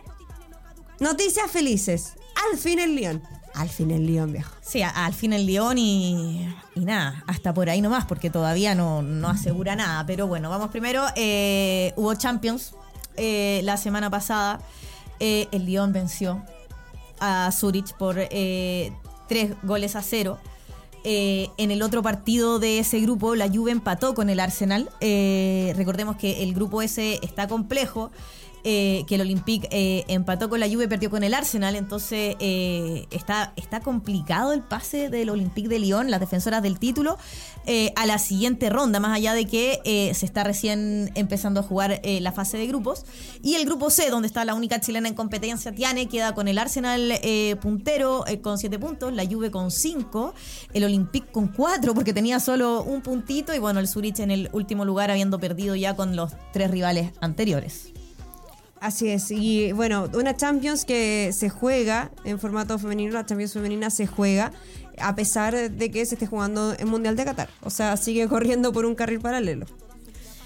noticias felices. Al fin el León. Al fin el León, viejo. Sí, al fin el León y, y nada, hasta por ahí nomás, porque todavía no, no asegura nada. Pero bueno, vamos primero. eh, hubo Champions eh, la semana pasada. Eh, el León venció a Zurich por tres goles a cero. En el otro partido de ese grupo, la Juve empató con el Arsenal. Recordemos que el grupo ese está complejo. Eh, que el Olympique eh, empató con la Juve, perdió con el Arsenal, entonces eh, está, está complicado el pase del Olympique de Lyon, las defensoras del título, a la siguiente ronda, más allá de que se está recién empezando a jugar la fase de grupos. Y el grupo C, donde está la única chilena en competencia, Tiane, queda con el Arsenal puntero con 7 puntos, la Juve con 5, el Olympique con 4 porque tenía solo un puntito y bueno, el Zurich en el último lugar habiendo perdido ya con los tres rivales anteriores. Así es, y bueno, una Champions que se juega en formato femenino, la Champions femenina se juega a pesar de que se esté jugando en Mundial de Qatar, o sea, sigue corriendo por un carril paralelo.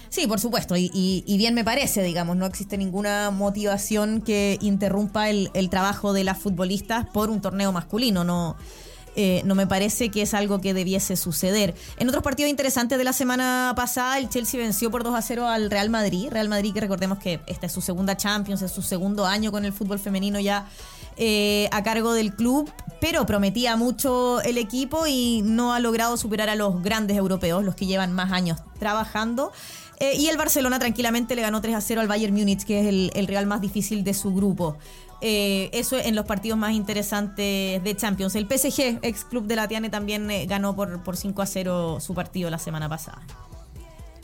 Sí, por supuesto, y, y- y bien me parece, digamos, no existe ninguna motivación que interrumpa el, el trabajo de las futbolistas por un torneo masculino, no, eh, no me parece que es algo que debiese suceder. En otros partidos interesantes de la semana pasada, el Chelsea venció por 2 a 0 al Real Madrid, Real Madrid que recordemos que esta es su segunda Champions, es su segundo año con el fútbol femenino ya eh, a cargo del club, pero prometía mucho el equipo y no ha logrado superar a los grandes europeos, los que llevan más años trabajando. Eh, y el Barcelona tranquilamente le ganó 3 a 0 al Bayern Múnich, que es el, rival más difícil de su grupo. Eh, eso en los partidos más interesantes de Champions. El PSG, ex club de la Tiane, también eh, ganó por, por 5 a 0 su partido la semana pasada.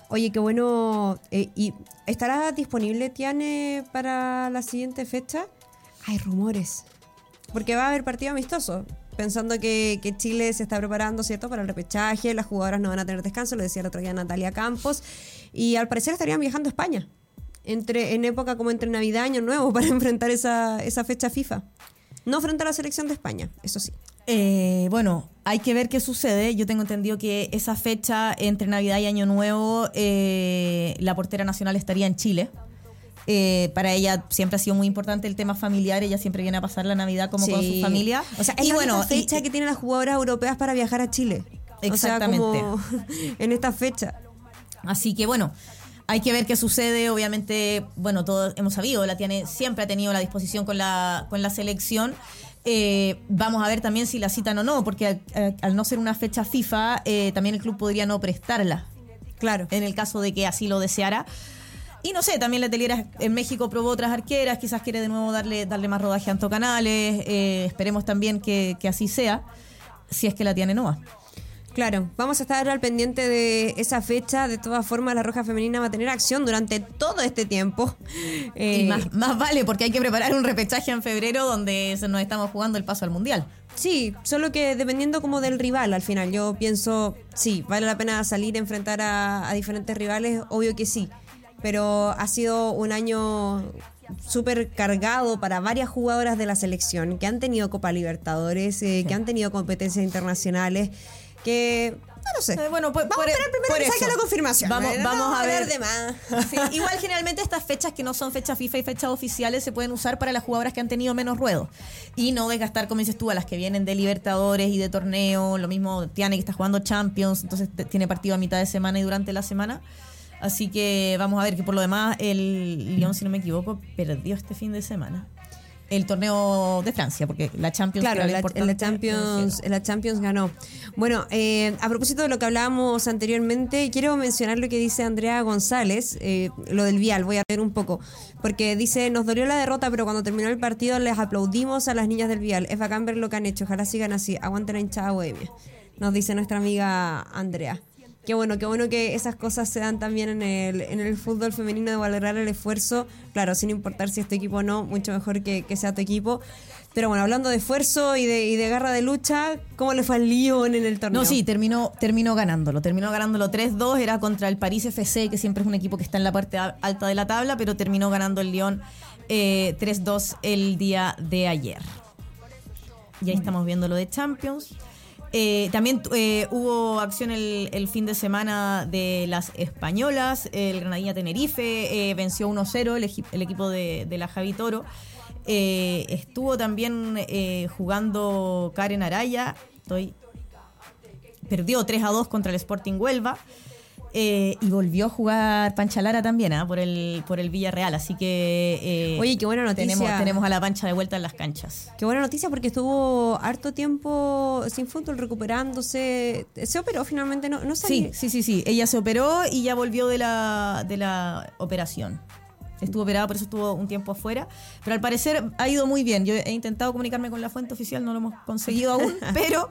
Oye, qué bueno. eh, ¿Y estará disponible Tiane para la siguiente fecha? Hay rumores. Porque va a haber partido amistoso. Pensando que, que Chile se está preparando, ¿cierto? Para el repechaje, las jugadoras no van a tener descanso, lo decía el otro día Natalia Campos. Y al parecer estarían viajando a España. Entre, en época como entre Navidad y Año Nuevo [laughs] para enfrentar esa, esa fecha FIFA. No frente a la selección de España, eso sí. Eh, bueno, hay que ver qué sucede. Yo tengo entendido que esa fecha entre Navidad y Año Nuevo, eh, la portera nacional estaría en Chile. Eh, para ella siempre ha sido muy importante el tema familiar. Ella siempre viene a pasar la Navidad como con su Sí. familia. O sea, es y la bueno, fecha y- que tienen las jugadoras europeas para viajar a Chile. Exactamente. O sea, como [laughs] en esta fecha. Así que bueno, hay que ver qué sucede. Obviamente, bueno, todos hemos sabido, la tiene, siempre ha tenido la disposición con la, con la selección. Eh, vamos a ver también si la citan o no, porque al, al- al no ser una fecha FIFA, eh, también el club podría no prestarla. Claro. En el caso de que así lo deseara. Y no sé, también la Telera en México probó otras arqueras, quizás quiere de nuevo darle, darle más rodaje a Anto Canales. eh, esperemos también que, que así sea, si es que la tiene Noah. Claro, vamos a estar al pendiente de esa fecha. De todas formas, la Roja Femenina va a tener acción durante todo este tiempo. Eh, Y más, más vale, porque hay que preparar un repechaje en febrero donde nos estamos jugando el paso al Mundial. Sí, solo que dependiendo como del rival al final. Yo pienso, sí, vale la pena salir a enfrentar a, a diferentes rivales, obvio que sí. Pero ha sido un año súper cargado para varias jugadoras de la selección que han tenido Copa Libertadores, eh, que han tenido competencias internacionales, que... No lo sé. Eh, bueno, por- vamos por- a esperar primero por que salga la confirmación. Vamos-. No vamos a ver. de más. [laughs] Sí, igual generalmente estas fechas que no son fechas FIFA y fechas oficiales se pueden usar para las jugadoras que han tenido menos ruedo y no desgastar, como dices tú, a las que vienen de Libertadores y de torneo. Lo mismo Tiane que está jugando Champions, entonces tiene partido a mitad de semana y durante la semana. Así que vamos a ver que por lo demás el Lyon, si no me equivoco, perdió este fin de semana. El torneo de Francia, porque la Champions Claro, la Champions, la Champions ganó. Bueno, eh, a propósito de lo que hablábamos anteriormente, quiero mencionar lo que dice Andrea González, eh, lo del Vial, voy a leer un poco, porque dice, nos dolió la derrota, pero cuando terminó el partido les aplaudimos a las niñas del Vial. Es bacán ver lo que han hecho, ojalá sigan así, aguanten la hinchada bohemia, nos dice nuestra amiga Andrea. Qué bueno, qué bueno que esas cosas se dan también en el, en el fútbol femenino de valorar el esfuerzo, claro, sin importar si es tu equipo o no, mucho mejor que, que sea tu equipo. Pero bueno, hablando de esfuerzo y de, y de garra de lucha, ¿cómo le fue al Lyon en el torneo? No, sí, terminó, terminó ganándolo. Terminó ganándolo 3-2. Era contra el París FC, que siempre es un equipo que está en la parte alta de la tabla, pero terminó ganando el Lyon eh, 3-2 el día de ayer. Y ahí estamos viendo lo de Champions. Eh, también eh, hubo acción el, el fin de semana de las españolas. El Granadilla Tenerife eh, venció 1-0 el, el equipo de, la Javi Toro. Eh, estuvo también jugando Karen Araya. Estoy perdió 3 a 2 contra el Sporting Huelva. Eh, y volvió a jugar Pancha Lara también ¿ah? por, el, por el Villarreal. Así que. eh, Oye, qué buena noticia. Tenemos, tenemos a la Pancha de vuelta en las canchas. Qué buena noticia porque estuvo harto tiempo sin fútbol recuperándose. Se operó finalmente, no, no Sí, sí, sí, sí. Ella se operó y ya volvió de la, de la operación. Estuvo operada, por eso estuvo un tiempo afuera. Pero al parecer ha ido muy bien. Yo he intentado comunicarme con la fuente oficial, no lo hemos conseguido aún. [laughs] pero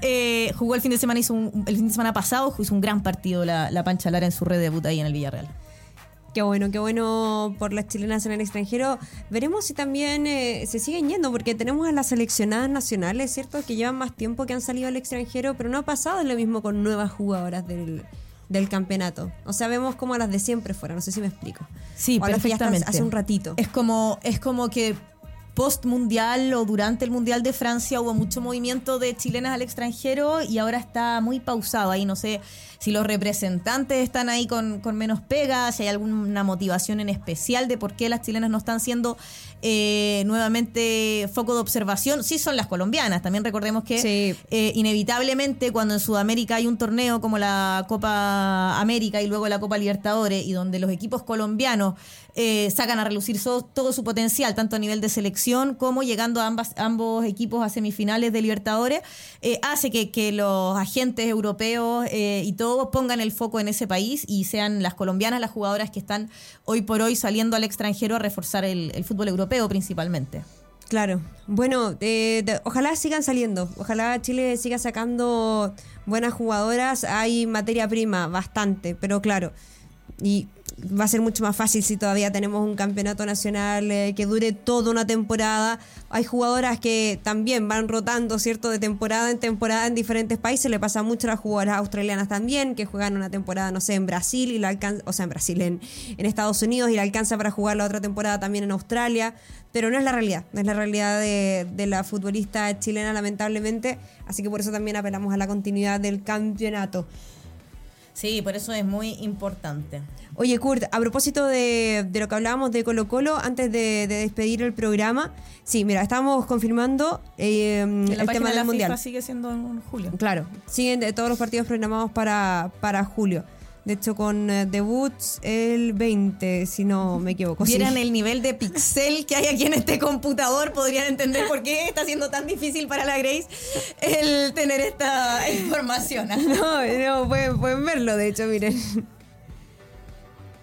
eh, jugó el fin de semana, hizo un- el fin de semana pasado, hizo un gran partido la, la Pancha Lara en su red de debut ahí en el Villarreal. Qué bueno, qué bueno por las chilenas en el extranjero. Veremos si también eh, se siguen yendo, porque tenemos a las seleccionadas nacionales, ¿cierto? Que llevan más tiempo que han salido al extranjero, pero no ha pasado lo mismo con nuevas jugadoras del, del campeonato. O sea, vemos como a las de siempre fuera, no sé si me explico. Sí, O a perfectamente. hace un ratito. Es como, es como que post mundial o durante el mundial de Francia hubo mucho movimiento de chilenas al extranjero y ahora está muy pausado ahí. No sé si los representantes están ahí con, con menos pegas, si hay alguna motivación en especial de por qué las chilenas no están siendo eh, nuevamente foco de observación. Sí son las colombianas. También recordemos que Sí. eh, inevitablemente cuando en Sudamérica hay un torneo como la Copa América y luego la Copa Libertadores y donde los equipos colombianos eh, sacan a relucir so- todo su potencial, tanto a nivel de selección como llegando a ambas, ambos equipos a semifinales de Libertadores, hace que, que los agentes europeos y todos pongan el foco en ese país y sean las colombianas las jugadoras que están hoy por hoy saliendo al extranjero a reforzar el, el fútbol europeo principalmente. Claro. Bueno, eh, ojalá sigan saliendo. Ojalá Chile siga sacando buenas jugadoras. Hay materia prima, bastante, pero claro. Y va a ser mucho más fácil si todavía tenemos un campeonato nacional eh, que dure toda una temporada. Hay jugadoras que también van rotando, ¿cierto? De temporada en temporada en diferentes países. Le pasa mucho a las jugadoras australianas también, que juegan una temporada, no sé, en Brasil y la alcanza, o sea, en Brasil, en, en Estados Unidos y la alcanza para jugar la otra temporada también en Australia. Pero no es la realidad, no es la realidad de, de la futbolista chilena, lamentablemente. Así que por eso también apelamos a la continuidad del campeonato. Sí, por eso es muy importante. Oye, Kurt, a propósito de, de lo que hablábamos de Colo Colo, antes de, de despedir el programa, sí, mira, estamos confirmando eh, el tema de del la Mundial. Sigue siendo en julio. Claro, siguen de todos los partidos programados para, para julio. De hecho, con eh, debuts el 20, si no me equivoco. sí. Vieran el nivel de pixel que hay aquí en este computador, podrían entender por qué está siendo tan difícil para la Grace el tener esta información. ¿ah? [laughs] No, no, pueden, pueden verlo, de hecho, miren.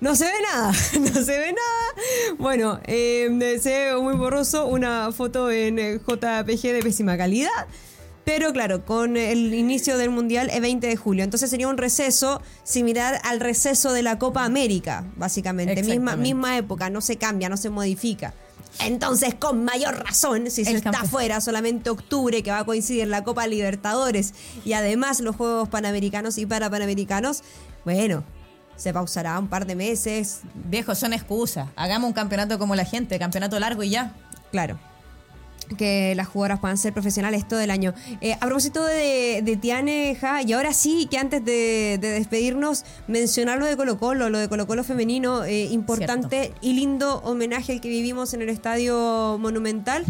No se ve nada, [laughs] no se ve nada. Bueno, eh, se ve muy borroso una foto en eh, JPG de pésima calidad. Pero claro, con el inicio del Mundial el 20 de julio. Entonces sería un receso similar al receso de la Copa América, básicamente. Misma, misma época, no se cambia, no se modifica. Entonces, con mayor razón, si se El está fuera solamente octubre, que va a coincidir la Copa Libertadores y además los Juegos Panamericanos y para Panamericanos, bueno, se pausará un par de meses, Viejo, son excusas. Hagamos un campeonato como la gente, campeonato largo y ya. claro. Que las jugadoras puedan ser profesionales todo el año. Eh, a propósito de, de Tiane, Ja, y ahora sí que antes de, de despedirnos, mencionar lo de Colo Colo, lo de Colo Colo femenino, eh, importante y lindo homenaje al que vivimos en el Estadio Monumental.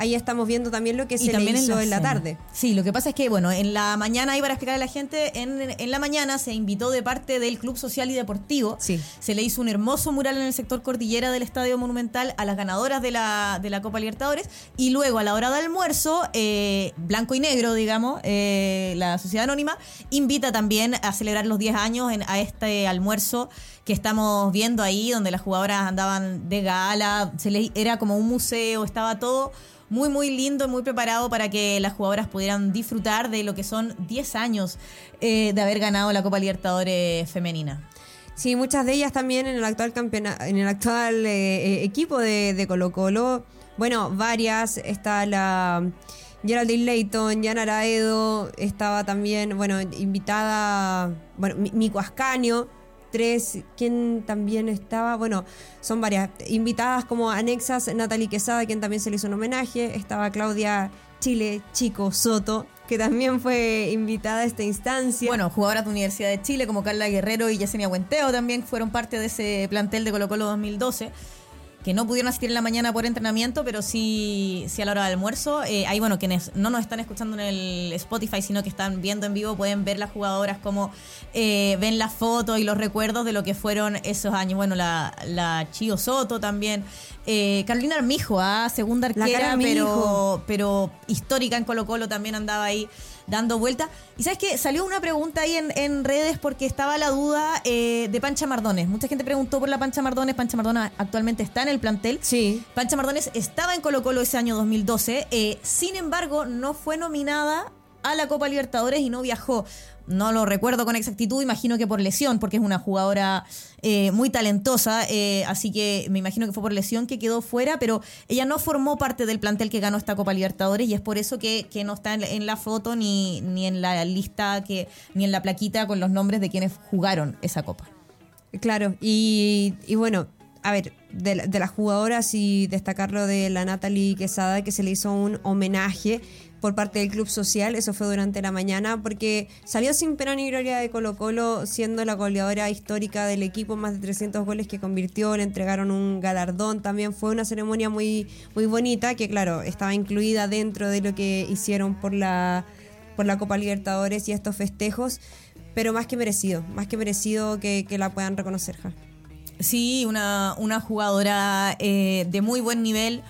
Ahí estamos viendo también lo que se y también le hizo en la, tarde. Sí, lo que pasa es que, bueno, en la mañana, ahí para explicar a la gente, en, en la mañana se invitó de parte del Club Social y Deportivo. Sí. Se le hizo un hermoso mural en el sector cordillera del Estadio Monumental a las ganadoras de la, de la Copa Libertadores. Y luego, a la hora de almuerzo, eh, blanco y negro, digamos, eh, la Sociedad Anónima, invita también a celebrar los 10 años en, a este almuerzo que estamos viendo ahí, donde las jugadoras andaban de gala, se les, era como un museo, estaba todo muy, muy lindo, muy preparado para que las jugadoras pudieran disfrutar de lo que son 10 años eh, de haber ganado la Copa Libertadores femenina. Sí, muchas de ellas también en el actual campeonato, en el actual eh, eh, equipo de, Colo Colo. Bueno, varias. Está la Geraldine Layton, Yana Araedo, estaba también, bueno, invitada, bueno, Mi- Mico Ascanio, tres, ¿quién también estaba? Bueno, son varias. Invitadas como anexas, Natalie Quesada, quien también se le hizo un homenaje, estaba Claudia Chile Chico Soto, que también fue invitada a esta instancia. Bueno, jugadoras de Universidad de Chile como Carla Guerrero y Yesenia Huenteo también fueron parte de ese plantel de Colo Colo 2012 que no pudieron asistir en la mañana por entrenamiento, pero sí, sí a la hora del almuerzo. Eh, ahí, bueno, quienes no nos están escuchando en el Spotify, sino que están viendo en vivo, pueden ver las jugadoras como eh, ven las fotos y los recuerdos de lo que fueron esos años. Bueno, la, la Chio Soto también. Eh, Carolina Armijo, ah, segunda arquera, pero, pero histórica en Colo Colo, también andaba ahí dando vuelta. Y sabes que salió una pregunta ahí en, en redes porque estaba la duda eh, de Pancha Mardones. Mucha gente preguntó por la Pancha Mardones. Pancha Mardones actualmente está en el plantel. Sí. Pancha Mardones estaba en Colo Colo ese año 2012. eh, sin embargo, no fue nominada a la Copa Libertadores y no viajó. No lo recuerdo con exactitud, imagino que por lesión, porque es una jugadora eh, muy talentosa, eh, así que me imagino que fue por lesión que quedó fuera, pero ella no formó parte del plantel que ganó esta Copa Libertadores y es por eso que, no está en, la foto ni, ni en la lista, que, ni en la plaquita con los nombres de quienes jugaron esa Copa. Claro, y, y bueno, a ver, de, la- de las jugadoras y destacarlo de la Natalie Quesada, que se le hizo un homenaje por parte del Club Social, eso fue durante la mañana, porque salió sin pena ni gloria de Colo Colo, siendo la goleadora histórica del equipo, más de 300 goles que convirtió, le entregaron un galardón, también fue una ceremonia muy, muy bonita, que claro, estaba incluida dentro de lo que hicieron por la, por la Copa Libertadores y estos festejos, pero más que merecido, más que merecido que, la puedan reconocer, Ja. Sí, una, una jugadora eh, de muy buen nivel.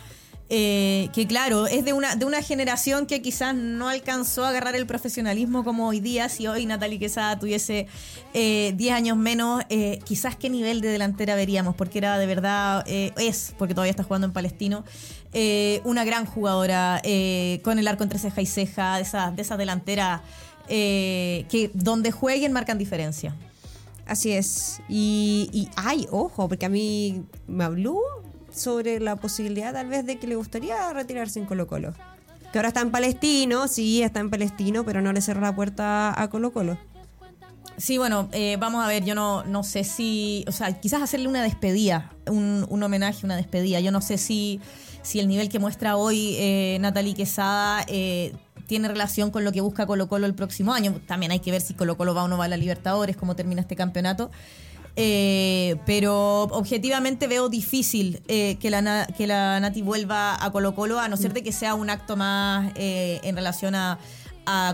Eh, que claro, es de una, de una generación que quizás no alcanzó a agarrar el profesionalismo como hoy día. Si hoy Natalie Quesada tuviese eh, 10 años menos, eh, quizás qué nivel de delantera veríamos, porque era de verdad, eh, es, porque todavía está jugando en Palestino, una gran jugadora con el arco entre ceja y ceja, de esas de delanteras que donde jueguen marcan diferencia. Así es. Y, y ay, ojo, porque a mí me habló sobre la posibilidad tal vez de que le gustaría retirarse en Colo Colo. Que ahora está en Palestino, sí, está en Palestino, pero no le cerró la puerta a Colo Colo. Sí, bueno, eh, vamos a ver, yo no, no sé si, o sea, quizás hacerle una despedida, un, un homenaje, una despedida. Yo no sé si, si el nivel que muestra hoy eh, Natalie Quesada eh, tiene relación con lo que busca Colo Colo el próximo año. También hay que ver si Colo Colo va o no va a la Libertadores, cómo termina este campeonato. Eh, pero objetivamente veo difícil eh, que, la, que la Nati vuelva a Colo Colo, a no ser de que sea un acto más eh, en relación a,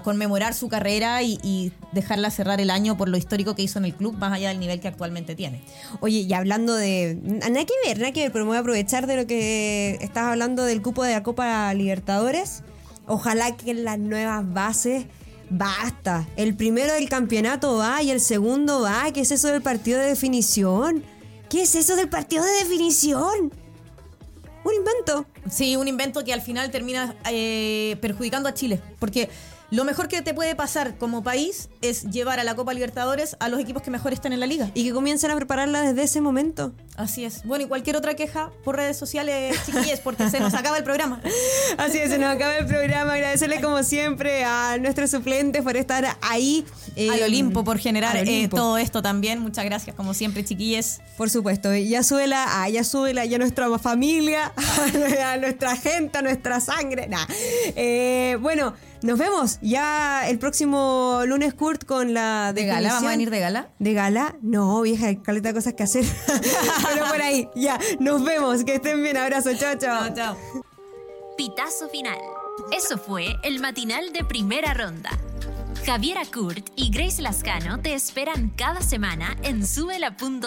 conmemorar su carrera y, dejarla cerrar el año por lo histórico que hizo en el club, más allá del nivel que actualmente tiene. Oye, y hablando de. Nada que ver, nada que ver, pero me voy a aprovechar de lo que estás hablando del cupo de la Copa Libertadores. Ojalá que las nuevas bases. Basta. El primero del campeonato va y el segundo va. ¿Qué es eso del partido de definición? ¿Qué es eso del partido de definición? Un invento. Sí, un invento que al final termina eh, perjudicando a Chile, porque lo mejor que te puede pasar como país es llevar a la Copa Libertadores a los equipos que mejor están en la liga. Y que comiencen a prepararla desde ese momento. Así es. Bueno, y cualquier otra queja por redes sociales, chiquillos, porque se nos acaba el programa. [laughs] Así es, se nos acaba el programa. Agradecerle como siempre a nuestros suplentes por estar ahí. eh, Al Olimpo por generar eh, todo esto también. Muchas gracias, como siempre, chiquilles. Por supuesto, ya suela, a ya suela, ya nuestra familia, [laughs] a nuestra gente, a nuestra sangre. Nah. Eh, bueno, nos vemos ya el próximo lunes, Kurt, con la ¿De gala? ¿Vamos a venir de gala? ¿De gala? No, vieja, hay caleta de cosas que hacer. [laughs] Pero por ahí, ya, nos vemos. Que estén bien. Abrazo, chao, chao. Chao, chao. Pitazo final. Eso fue el matinal de primera ronda. Javiera Kurt y Grace Lascano te esperan cada semana en subela.cl.